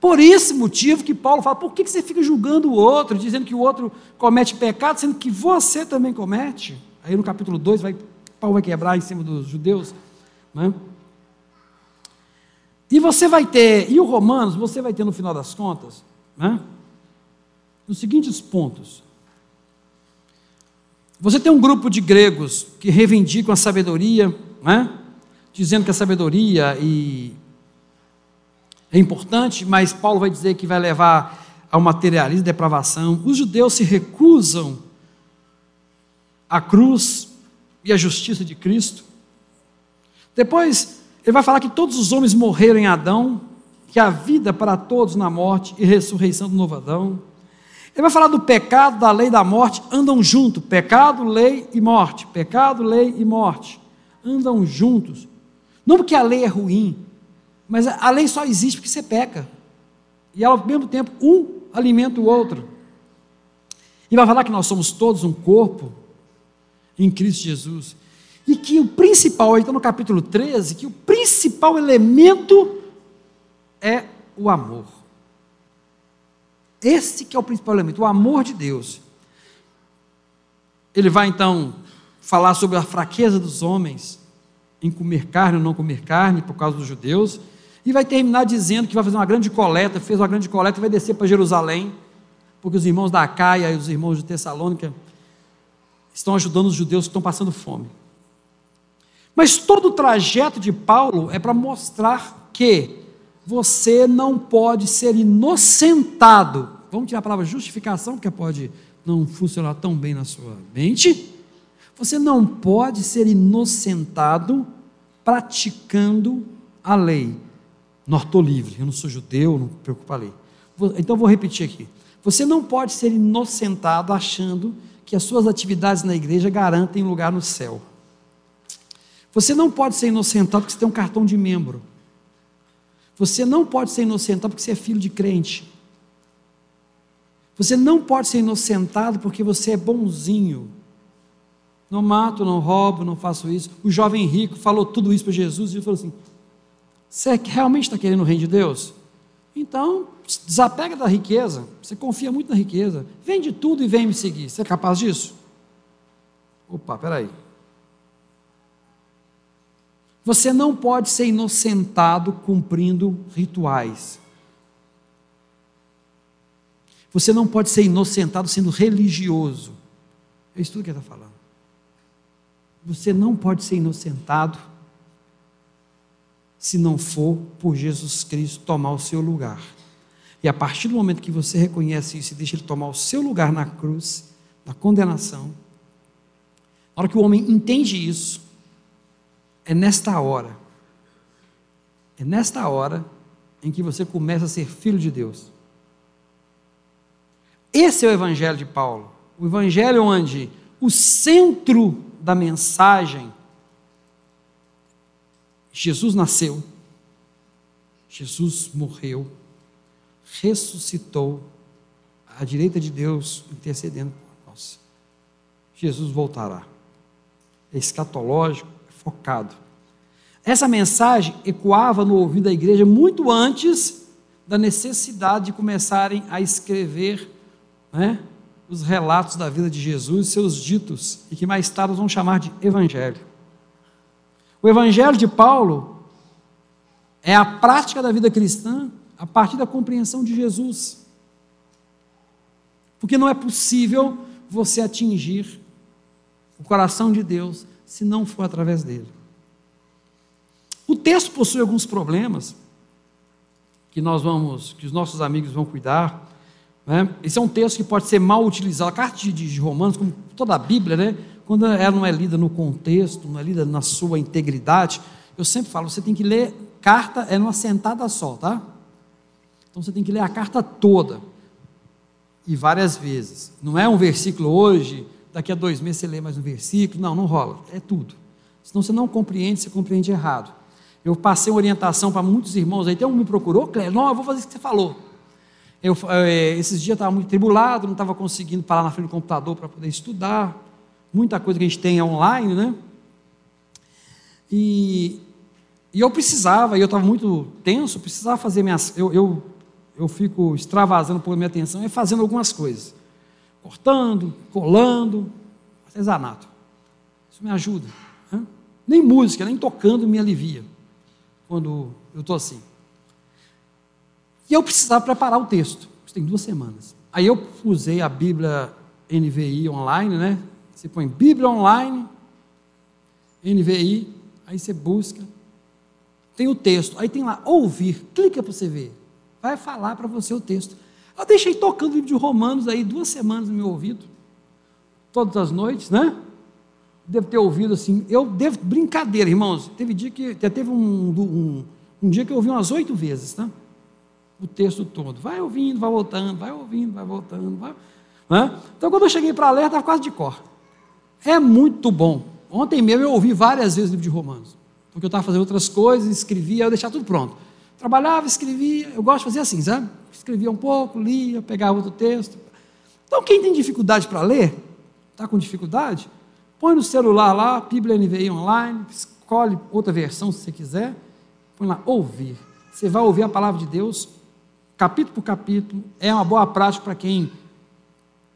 Por esse motivo que Paulo fala, por que você fica julgando o outro, dizendo que o outro comete pecado, sendo que você também comete? Aí no capítulo 2, vai, Paulo vai quebrar em cima dos judeus. Né? E você vai ter, e o Romanos, você vai ter no final das contas, né? os seguintes pontos. Você tem um grupo de gregos que reivindicam a sabedoria, né? dizendo que a sabedoria e é importante, mas Paulo vai dizer que vai levar ao materialismo depravação. Os judeus se recusam à cruz e à justiça de Cristo. Depois, ele vai falar que todos os homens morreram em Adão, que há vida para todos na morte e ressurreição do novo Adão. Ele vai falar do pecado, da lei da morte, andam juntos. Pecado, lei e morte. Pecado, lei e morte. Andam juntos. Não porque a lei é ruim, mas a lei só existe porque você peca. E ao mesmo tempo, um alimenta o outro. E vai falar que nós somos todos um corpo em Cristo Jesus. E que o principal, então no capítulo 13, que o principal elemento é o amor. Esse que é o principal elemento, o amor de Deus. Ele vai então falar sobre a fraqueza dos homens em comer carne ou não comer carne por causa dos judeus, e vai terminar dizendo que vai fazer uma grande coleta, fez uma grande coleta e vai descer para Jerusalém, porque os irmãos da Acaia e os irmãos de Tessalônica estão ajudando os judeus que estão passando fome. Mas todo o trajeto de Paulo é para mostrar que você não pode ser inocentado. Vamos tirar a palavra justificação, porque pode não funcionar tão bem na sua mente. Você não pode ser inocentado praticando a lei. Não estou livre, eu não sou judeu, não me preocupa a lei. Então vou repetir aqui. Você não pode ser inocentado achando que as suas atividades na igreja garantem lugar no céu. Você não pode ser inocentado porque você tem um cartão de membro. Você não pode ser inocentado porque você é filho de crente. Você não pode ser inocentado porque você é bonzinho. Não mato, não roubo, não faço isso. O jovem rico falou tudo isso para Jesus e ele falou assim: Você realmente está querendo o reino de Deus? Então, desapega da riqueza. Você confia muito na riqueza. Vende tudo e vem me seguir. Você é capaz disso? Opa, peraí. Você não pode ser inocentado cumprindo rituais. Você não pode ser inocentado sendo religioso. É isso tudo que ele está falando. Você não pode ser inocentado se não for por Jesus Cristo tomar o seu lugar. E a partir do momento que você reconhece isso e deixa ele tomar o seu lugar na cruz, na condenação, na hora que o homem entende isso, é nesta hora, é nesta hora em que você começa a ser filho de Deus. Esse é o Evangelho de Paulo. O Evangelho onde o centro da mensagem, Jesus nasceu, Jesus morreu, ressuscitou à direita de Deus, intercedendo por nós. Jesus voltará. É escatológico, focado. Essa mensagem ecoava no ouvido da igreja muito antes da necessidade de começarem a escrever né, os relatos da vida de Jesus, seus ditos, e que mais tarde vão chamar de Evangelho. O Evangelho de Paulo é a prática da vida cristã a partir da compreensão de Jesus. Porque não é possível você atingir o coração de Deus se não for através dele. O texto possui alguns problemas que nós vamos, que os nossos amigos vão cuidar. Né? Esse é um texto que pode ser mal utilizado. A carta de, Romanos, como toda a Bíblia, né? quando ela não é lida no contexto, não é lida na sua integridade, eu sempre falo, você tem que ler carta é numa sentada só, tá? Então você tem que ler a carta toda e várias vezes. Não é um versículo hoje, daqui a dois meses você lê mais um versículo. Não, não rola. É tudo. Senão você não compreende, você compreende errado. Eu passei orientação para muitos irmãos aí, até um me procurou, Cléber, não, eu vou fazer o que você falou. Eu, é, esses dias eu estava muito tribulado, não estava conseguindo parar na frente do computador para poder estudar. Muita coisa que a gente tem é online, né? E, e eu precisava, e eu estava muito tenso, precisava fazer minhas. Eu, eu, eu fico extravasando por minha atenção e fazendo algumas coisas. Cortando, colando, artesanato. Isso me ajuda. Nem música, nem tocando me alivia quando eu estou assim. E eu precisava preparar o texto. Isso tem duas semanas. Aí eu usei a Bíblia NVI online, né? Você põe Bíblia online, NVI, aí você busca. Tem o texto, aí tem lá, ouvir, clica para você ver. Vai falar para você o texto. Eu deixei tocando o livro de Romanos aí duas semanas no meu ouvido, todas as noites, né? Devo ter ouvido assim, eu devo, brincadeira, irmãos, teve dia que, teve um, um, um dia que eu ouvi umas oito vezes, tá? o texto todo. Vai ouvindo, vai voltando, vai ouvindo, vai voltando. Vai... Né? Então, quando eu cheguei para ler, estava quase de cor. É muito bom. Ontem mesmo eu ouvi várias vezes o livro de Romanos, porque eu estava fazendo outras coisas, escrevia, eu deixava tudo pronto. Trabalhava, escrevia, eu gosto de fazer assim, sabe? Escrevia um pouco, lia, pegava outro texto. Então, quem tem dificuldade para ler, está com dificuldade, põe no celular lá, Bíblia NVI online, escolhe outra versão se você quiser, põe lá, ouvir. Você vai ouvir a palavra de Deus capítulo por capítulo, é uma boa prática para quem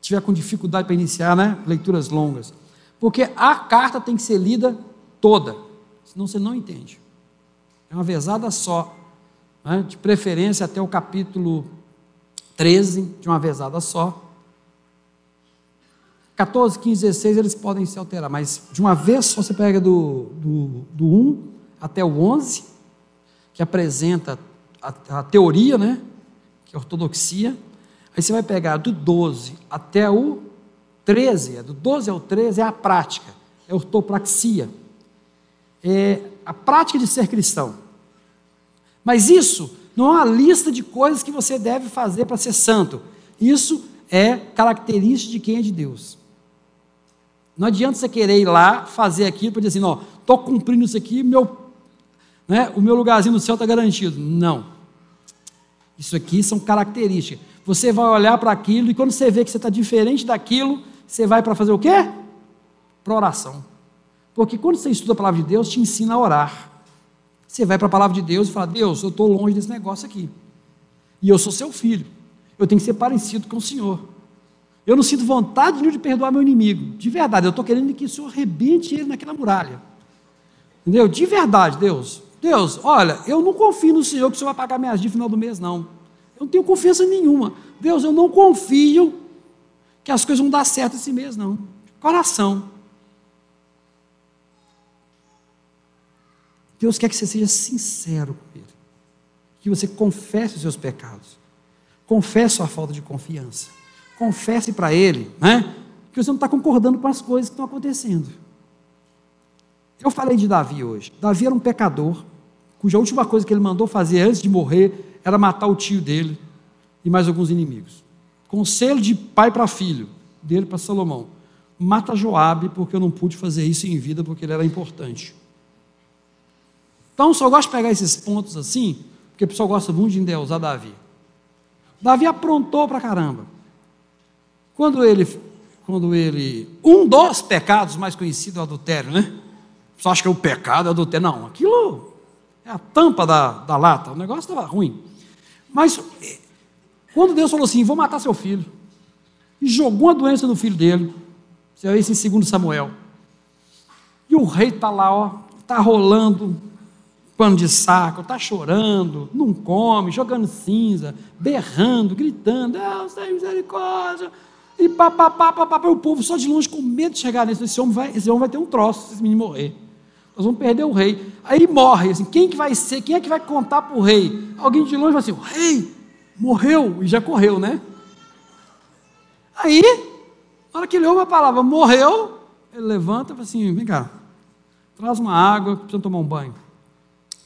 tiver com dificuldade para iniciar, né? Leituras longas. Porque a carta tem que ser lida toda, senão você não entende. É uma vezada só, né? de preferência até o capítulo 13, de uma vezada só. 14, 15, 16 eles podem se alterar, mas de uma vez só você pega do, do, do 1 até o 11, que apresenta a, a teoria, né? que é a ortodoxia. Aí você vai pegar do 12 até o 13, é do 12 ao 13 é a prática, é a ortopraxia. É a prática de ser cristão. Mas isso não é uma lista de coisas que você deve fazer para ser santo. Isso é característica de quem é de Deus. Não adianta você querer ir lá fazer aquilo para dizer assim, não, estou cumprindo isso aqui, meu, né, o meu lugarzinho no céu está garantido. Não. Isso aqui são características. Você vai olhar para aquilo e quando você vê que você está diferente daquilo, você vai para fazer o quê? Para oração. Porque quando você estuda a palavra de Deus, te ensina a orar. Você vai para a palavra de Deus e fala: Deus, eu estou longe desse negócio aqui. E eu sou seu filho. Eu tenho que ser parecido com o Senhor. Eu não sinto vontade de perdoar meu inimigo. De verdade, eu estou querendo que o Senhor arrebente ele naquela muralha. Entendeu? De verdade, Deus. Deus, olha, eu não confio no Senhor que o Senhor vai pagar minhas dívidas no final do mês, não. Eu não tenho confiança nenhuma. Deus, eu não confio que as coisas vão dar certo esse mês, não. Coração. Deus quer que você seja sincero com Ele. Que você confesse os seus pecados. confesse sua falta de confiança. Confesse para ele, né? Que você não está concordando com as coisas que estão acontecendo. Eu falei de Davi hoje. Davi era um pecador, cuja última coisa que ele mandou fazer antes de morrer era matar o tio dele e mais alguns inimigos. Conselho de pai para filho, dele para Salomão. Mata Joabe, porque eu não pude fazer isso em vida, porque ele era importante. Então, só gosto de pegar esses pontos assim, porque o pessoal gosta muito de endeusar Davi. Davi aprontou para caramba. Quando ele, quando ele, um dos pecados mais conhecidos é o adultério, né? Pessoal acha que é o pecado, é o adultério. Não, aquilo é a tampa da, da lata, o negócio estava ruim. Mas, quando Deus falou assim, vou matar seu filho, e jogou a doença no filho dele, você vê isso em 2 Samuel, e o rei está lá, ó, está rolando, pano de saco, está chorando, não come, jogando cinza, berrando, gritando, Deus tem misericórdia, e papapá, papapá, o povo só de longe com medo de chegar nesse, esse homem vai, esse homem vai ter um troço, se esse menino morrer. Nós vamos perder o rei. Aí morre, assim, quem que vai ser, quem é que vai contar para o rei? Alguém de longe vai assim, o rei morreu, e já correu, né? Aí, na hora que ele ouve a palavra morreu, ele levanta e fala assim, vem cá, traz uma água, precisa tomar um banho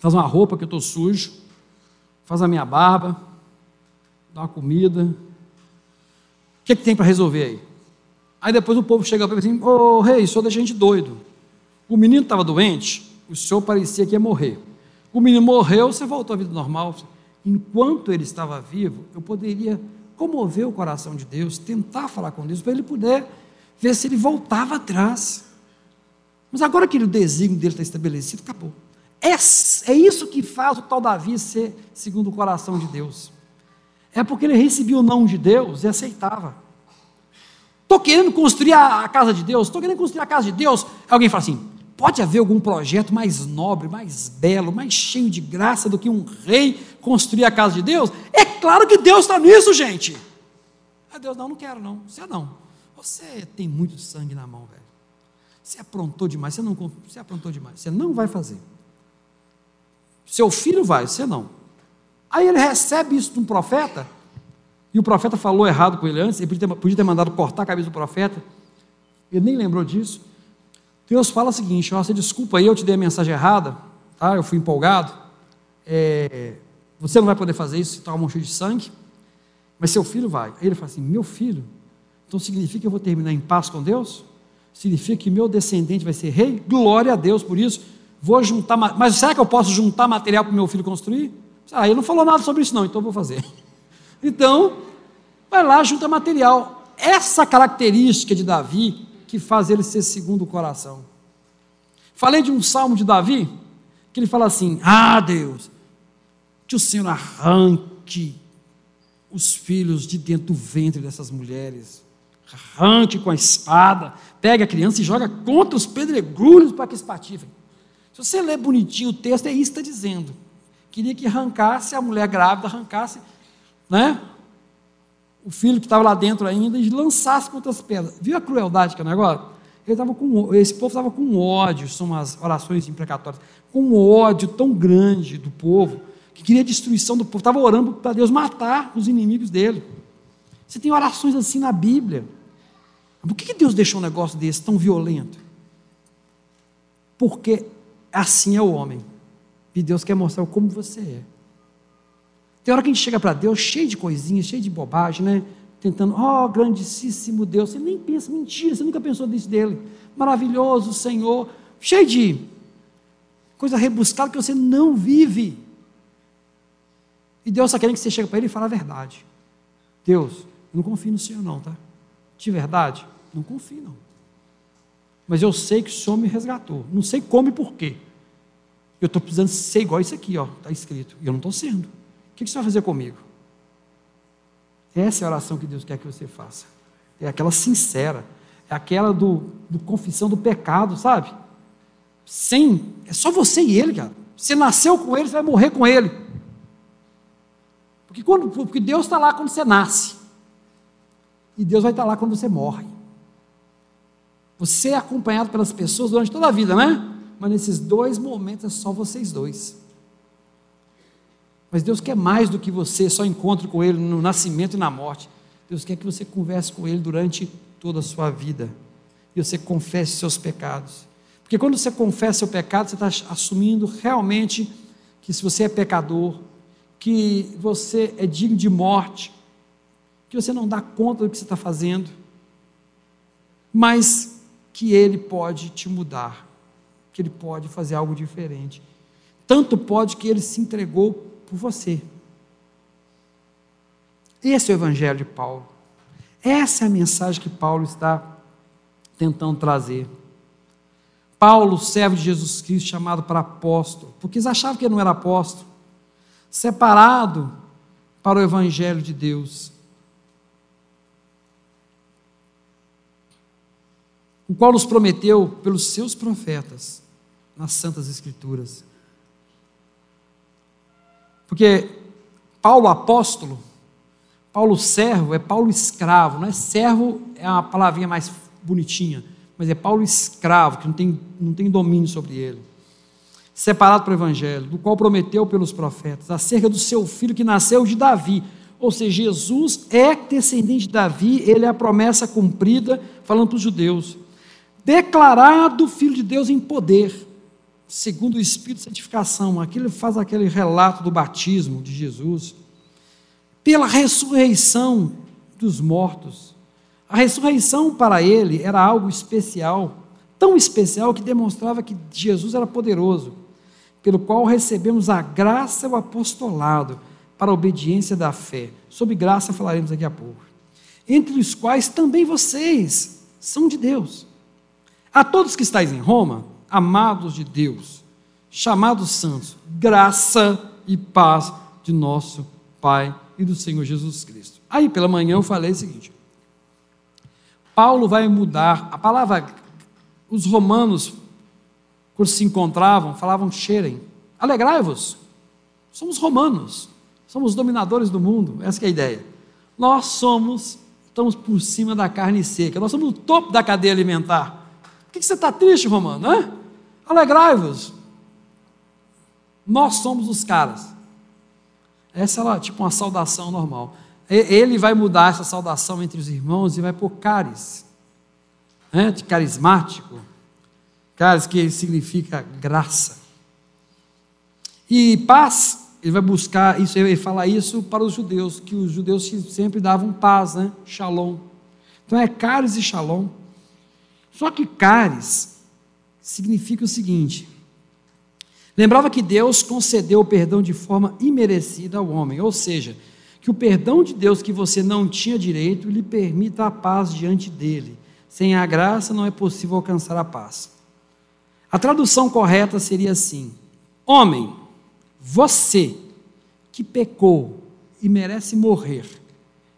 faz uma roupa que eu estou sujo, faz a minha barba, dá uma comida. O que, é que tem para resolver aí? Aí depois o povo chega para ele assim: Ô oh, rei, o senhor deixa a gente doido. O menino estava doente, o senhor parecia que ia morrer. O menino morreu, você voltou à vida normal. Enquanto ele estava vivo, eu poderia comover o coração de Deus, tentar falar com Deus, para ele poder ver se ele voltava atrás. Mas agora que o desígnio dele está estabelecido, acabou. É, é isso que faz o tal Davi ser segundo o coração de Deus. É porque ele recebia o não de Deus e aceitava. Estou querendo construir a, casa de Deus, estou querendo construir a casa de Deus. Alguém fala assim: pode haver algum projeto mais nobre, mais belo, mais cheio de graça do que um rei construir a casa de Deus? É claro que Deus está nisso, gente. Aí Deus, não, não quero, não. Você não. Você tem muito sangue na mão, velho. Você aprontou demais, você não você aprontou demais, você não vai fazer. Seu filho vai, você não. Aí ele recebe isso de um profeta, e o profeta falou errado com ele antes, ele podia ter, podia ter mandado cortar a cabeça do profeta, ele nem lembrou disso. Deus fala o seguinte: você desculpa aí, eu te dei a mensagem errada, tá? eu fui empolgado, é, você não vai poder fazer isso, está um cheio de sangue, mas seu filho vai. Aí ele fala assim: meu filho, então significa que eu vou terminar em paz com Deus? Significa que meu descendente vai ser rei? Glória a Deus por isso. Vou juntar, mas será que eu posso juntar material para o meu filho construir? Ah, ele não falou nada sobre isso, não, então vou fazer. Então, vai lá, junta material. Essa característica de Davi que faz ele ser segundo o coração. Falei de um salmo de Davi, que ele fala assim: Ah, Deus, que o Senhor arranque os filhos de dentro do ventre dessas mulheres. Arranque com a espada, pegue a criança e joga contra os pedregulhos para que espatifem. Se você ler bonitinho o texto, é isso que está dizendo. Queria que arrancasse a mulher grávida, arrancasse né, o filho que estava lá dentro ainda e lançasse contra as pedras. Viu a crueldade que é o negócio? Ele tava com, esse povo estava com ódio, são as orações imprecatórias, com ódio tão grande do povo, que queria a destruição do povo, estava orando para Deus matar os inimigos dele. Você tem orações assim na Bíblia. Por que Deus deixou um negócio desse tão violento? Porque Assim é o homem. E Deus quer mostrar como você é. Tem hora que a gente chega para Deus cheio de coisinhas, cheio de bobagem, né? Tentando, ó, oh, grandíssimo Deus. Você nem pensa, mentira, você nunca pensou nisso dele. Maravilhoso Senhor. Cheio de coisa rebuscada que você não vive. E Deus está querendo que você chegue para Ele e fale a verdade. Deus, eu não confio no Senhor, não, tá? De verdade, não confio, não. Mas eu sei que o Senhor me resgatou. Não sei como e por quê. Eu estou precisando ser igual isso aqui, ó, está escrito. E eu não estou sendo. O que você vai fazer comigo? Essa é a oração que Deus quer que você faça. É aquela sincera. É aquela do, do confissão do pecado, sabe? Sem. É só você e ele, cara. Você nasceu com ele, você vai morrer com ele. Porque, quando, porque Deus está lá quando você nasce. E Deus vai estar lá quando você morre. Você é acompanhado pelas pessoas durante toda a vida, né? Mas nesses dois momentos é só vocês dois. Mas Deus quer mais do que você só encontre com Ele no nascimento e na morte. Deus quer que você converse com Ele durante toda a sua vida. E você confesse seus pecados. Porque quando você confessa seu pecado, você está assumindo realmente que se você é pecador, que você é digno de morte, que você não dá conta do que você está fazendo, mas que Ele pode te mudar, que Ele pode fazer algo diferente. Tanto pode que Ele se entregou por você. Esse é o Evangelho de Paulo. Essa é a mensagem que Paulo está tentando trazer. Paulo, servo de Jesus Cristo, chamado para apóstolo, porque eles achavam que ele não era apóstolo, separado para o Evangelho de Deus, o qual nos prometeu pelos seus profetas nas Santas Escrituras. Porque Paulo apóstolo, Paulo servo, é Paulo escravo, não é servo, é uma palavrinha mais bonitinha, mas é Paulo escravo, que não tem, não tem domínio sobre ele. Separado para o Evangelho, do qual prometeu pelos profetas, acerca do seu filho que nasceu de Davi. Ou seja, Jesus é descendente de Davi, ele é a promessa cumprida, falando para os judeus declarado Filho de Deus em poder, segundo o Espírito de santificação. Aqui ele faz aquele relato do batismo de Jesus, pela ressurreição dos mortos. A ressurreição para ele era algo especial, tão especial que demonstrava que Jesus era poderoso, pelo qual recebemos a graça e o apostolado para a obediência da fé. Sobre graça falaremos daqui a pouco. Entre os quais também vocês são de Deus a todos que estáis em Roma, amados de Deus, chamados santos, graça e paz de nosso Pai e do Senhor Jesus Cristo. Aí pela manhã eu falei o seguinte: Paulo vai mudar a palavra. Os romanos, quando se encontravam, falavam cheirem, alegrai-vos. Somos romanos, somos dominadores do mundo, essa é a ideia. Nós somos, estamos por cima da carne seca, nós somos o topo da cadeia alimentar que você está triste, Romano? Né? Alegrai-vos. Nós somos os caras. Essa é tipo uma saudação normal. Ele vai mudar essa saudação entre os irmãos e vai pôr caris, né? de carismático. Caris que significa graça. E paz, ele vai buscar isso, ele vai falar isso para os judeus, que os judeus sempre davam paz, né? Shalom. Então é caris e shalom. Só que caris significa o seguinte: lembrava que Deus concedeu o perdão de forma imerecida ao homem, ou seja, que o perdão de Deus que você não tinha direito lhe permita a paz diante dele. Sem a graça não é possível alcançar a paz. A tradução correta seria assim: Homem, você que pecou e merece morrer,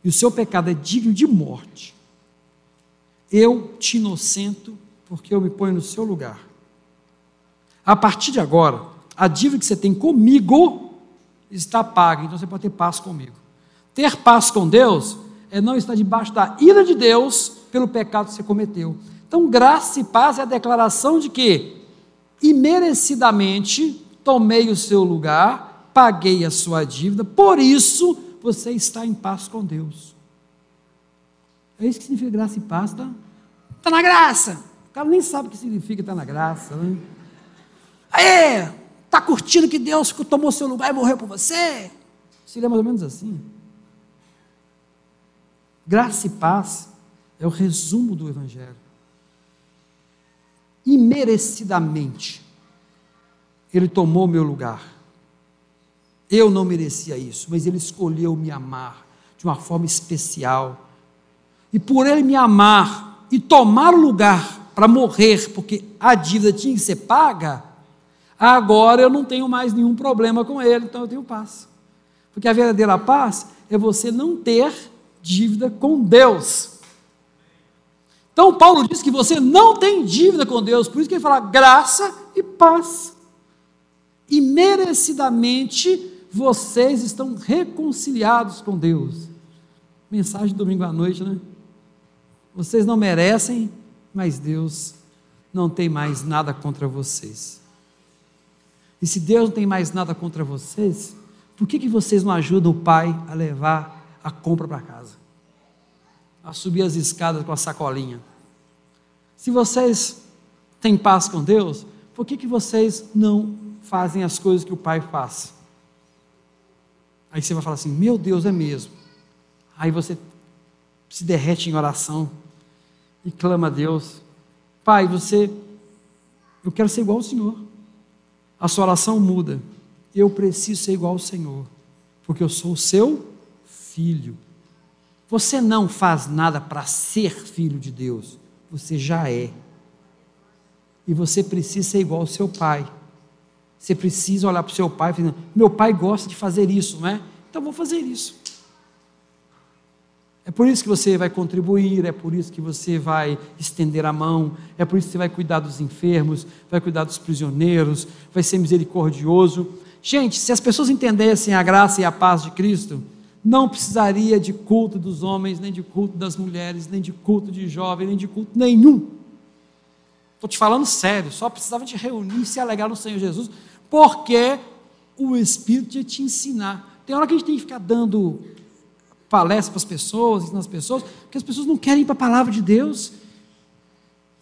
e o seu pecado é digno de morte, eu te inocento porque eu me ponho no seu lugar. A partir de agora, a dívida que você tem comigo está paga, então você pode ter paz comigo. Ter paz com Deus é não estar debaixo da ira de Deus pelo pecado que você cometeu. Então, graça e paz é a declaração de que, imerecidamente, tomei o seu lugar, paguei a sua dívida, por isso você está em paz com Deus. É isso que significa graça e paz, tá? Está na graça. O cara nem sabe o que significa estar tá na graça, né? Aí, está curtindo que Deus tomou seu lugar e morreu por você? Seria mais ou menos assim. Graça e paz é o resumo do Evangelho. Imerecidamente, Ele tomou meu lugar. Eu não merecia isso, mas Ele escolheu me amar de uma forma especial e por ele me amar e tomar o lugar para morrer, porque a dívida tinha que ser paga, agora eu não tenho mais nenhum problema com ele, então eu tenho paz. Porque a verdadeira paz é você não ter dívida com Deus. Então Paulo diz que você não tem dívida com Deus, por isso que ele fala graça e paz. E merecidamente vocês estão reconciliados com Deus. Mensagem de domingo à noite, né? Vocês não merecem, mas Deus não tem mais nada contra vocês. E se Deus não tem mais nada contra vocês, Por que, que vocês não ajudam o pai a levar a compra para casa? A subir as escadas com a sacolinha? Se vocês têm paz com Deus, por que, que vocês não fazem as coisas que o pai faz? Aí você vai falar assim: Meu Deus, é mesmo. Aí você se derrete em oração e clama a Deus: Pai, você, eu quero ser igual ao Senhor. A sua oração muda. Eu preciso ser igual ao Senhor, porque eu sou o seu filho. Você não faz nada para ser filho de Deus, você já é. E você precisa ser igual ao seu pai. Você precisa olhar para o seu pai e falar: Meu pai gosta de fazer isso, não é? Então vou fazer isso. É por isso que você vai contribuir, é por isso que você vai estender a mão, é por isso que você vai cuidar dos enfermos, vai cuidar dos prisioneiros, vai ser misericordioso. Gente, se as pessoas entendessem a graça e a paz de Cristo, não precisaria de culto dos homens, nem de culto das mulheres, nem de culto de jovens, nem de culto nenhum. Estou te falando sério, só precisava de reunir e se alegrar no Senhor Jesus, porque o Espírito ia te ensinar. Tem hora que a gente tem que ficar dando palestra para as pessoas, ensinar as pessoas, porque as pessoas não querem ir para a palavra de Deus,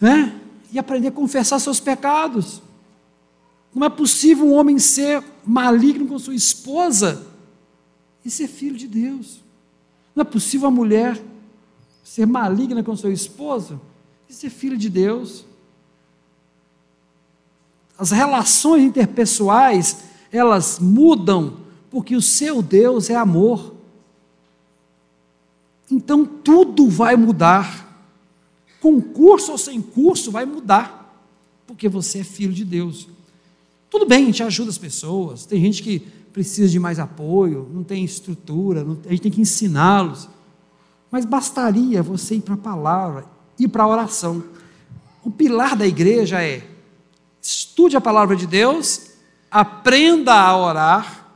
né? E aprender a confessar seus pecados. Não é possível um homem ser maligno com sua esposa e ser filho de Deus. Não é possível a mulher ser maligna com seu esposo e ser filho de Deus. As relações interpessoais, elas mudam porque o seu Deus é amor. Então tudo vai mudar. Com curso ou sem curso, vai mudar. Porque você é filho de Deus. Tudo bem, a gente ajuda as pessoas. Tem gente que precisa de mais apoio, não tem estrutura, não, a gente tem que ensiná-los. Mas bastaria você ir para a palavra, ir para a oração. O pilar da igreja é estude a palavra de Deus, aprenda a orar,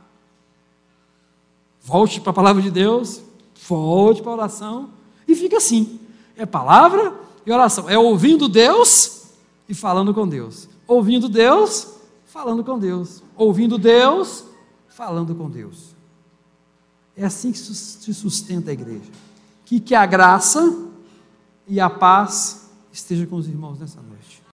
volte para a palavra de Deus, volte para a oração e fica assim. É palavra e oração. É ouvindo Deus e falando com Deus. Ouvindo Deus, falando com Deus. Ouvindo Deus, falando com Deus. É assim que se sustenta a igreja. Que, que a graça e a paz estejam com os irmãos nessa noite.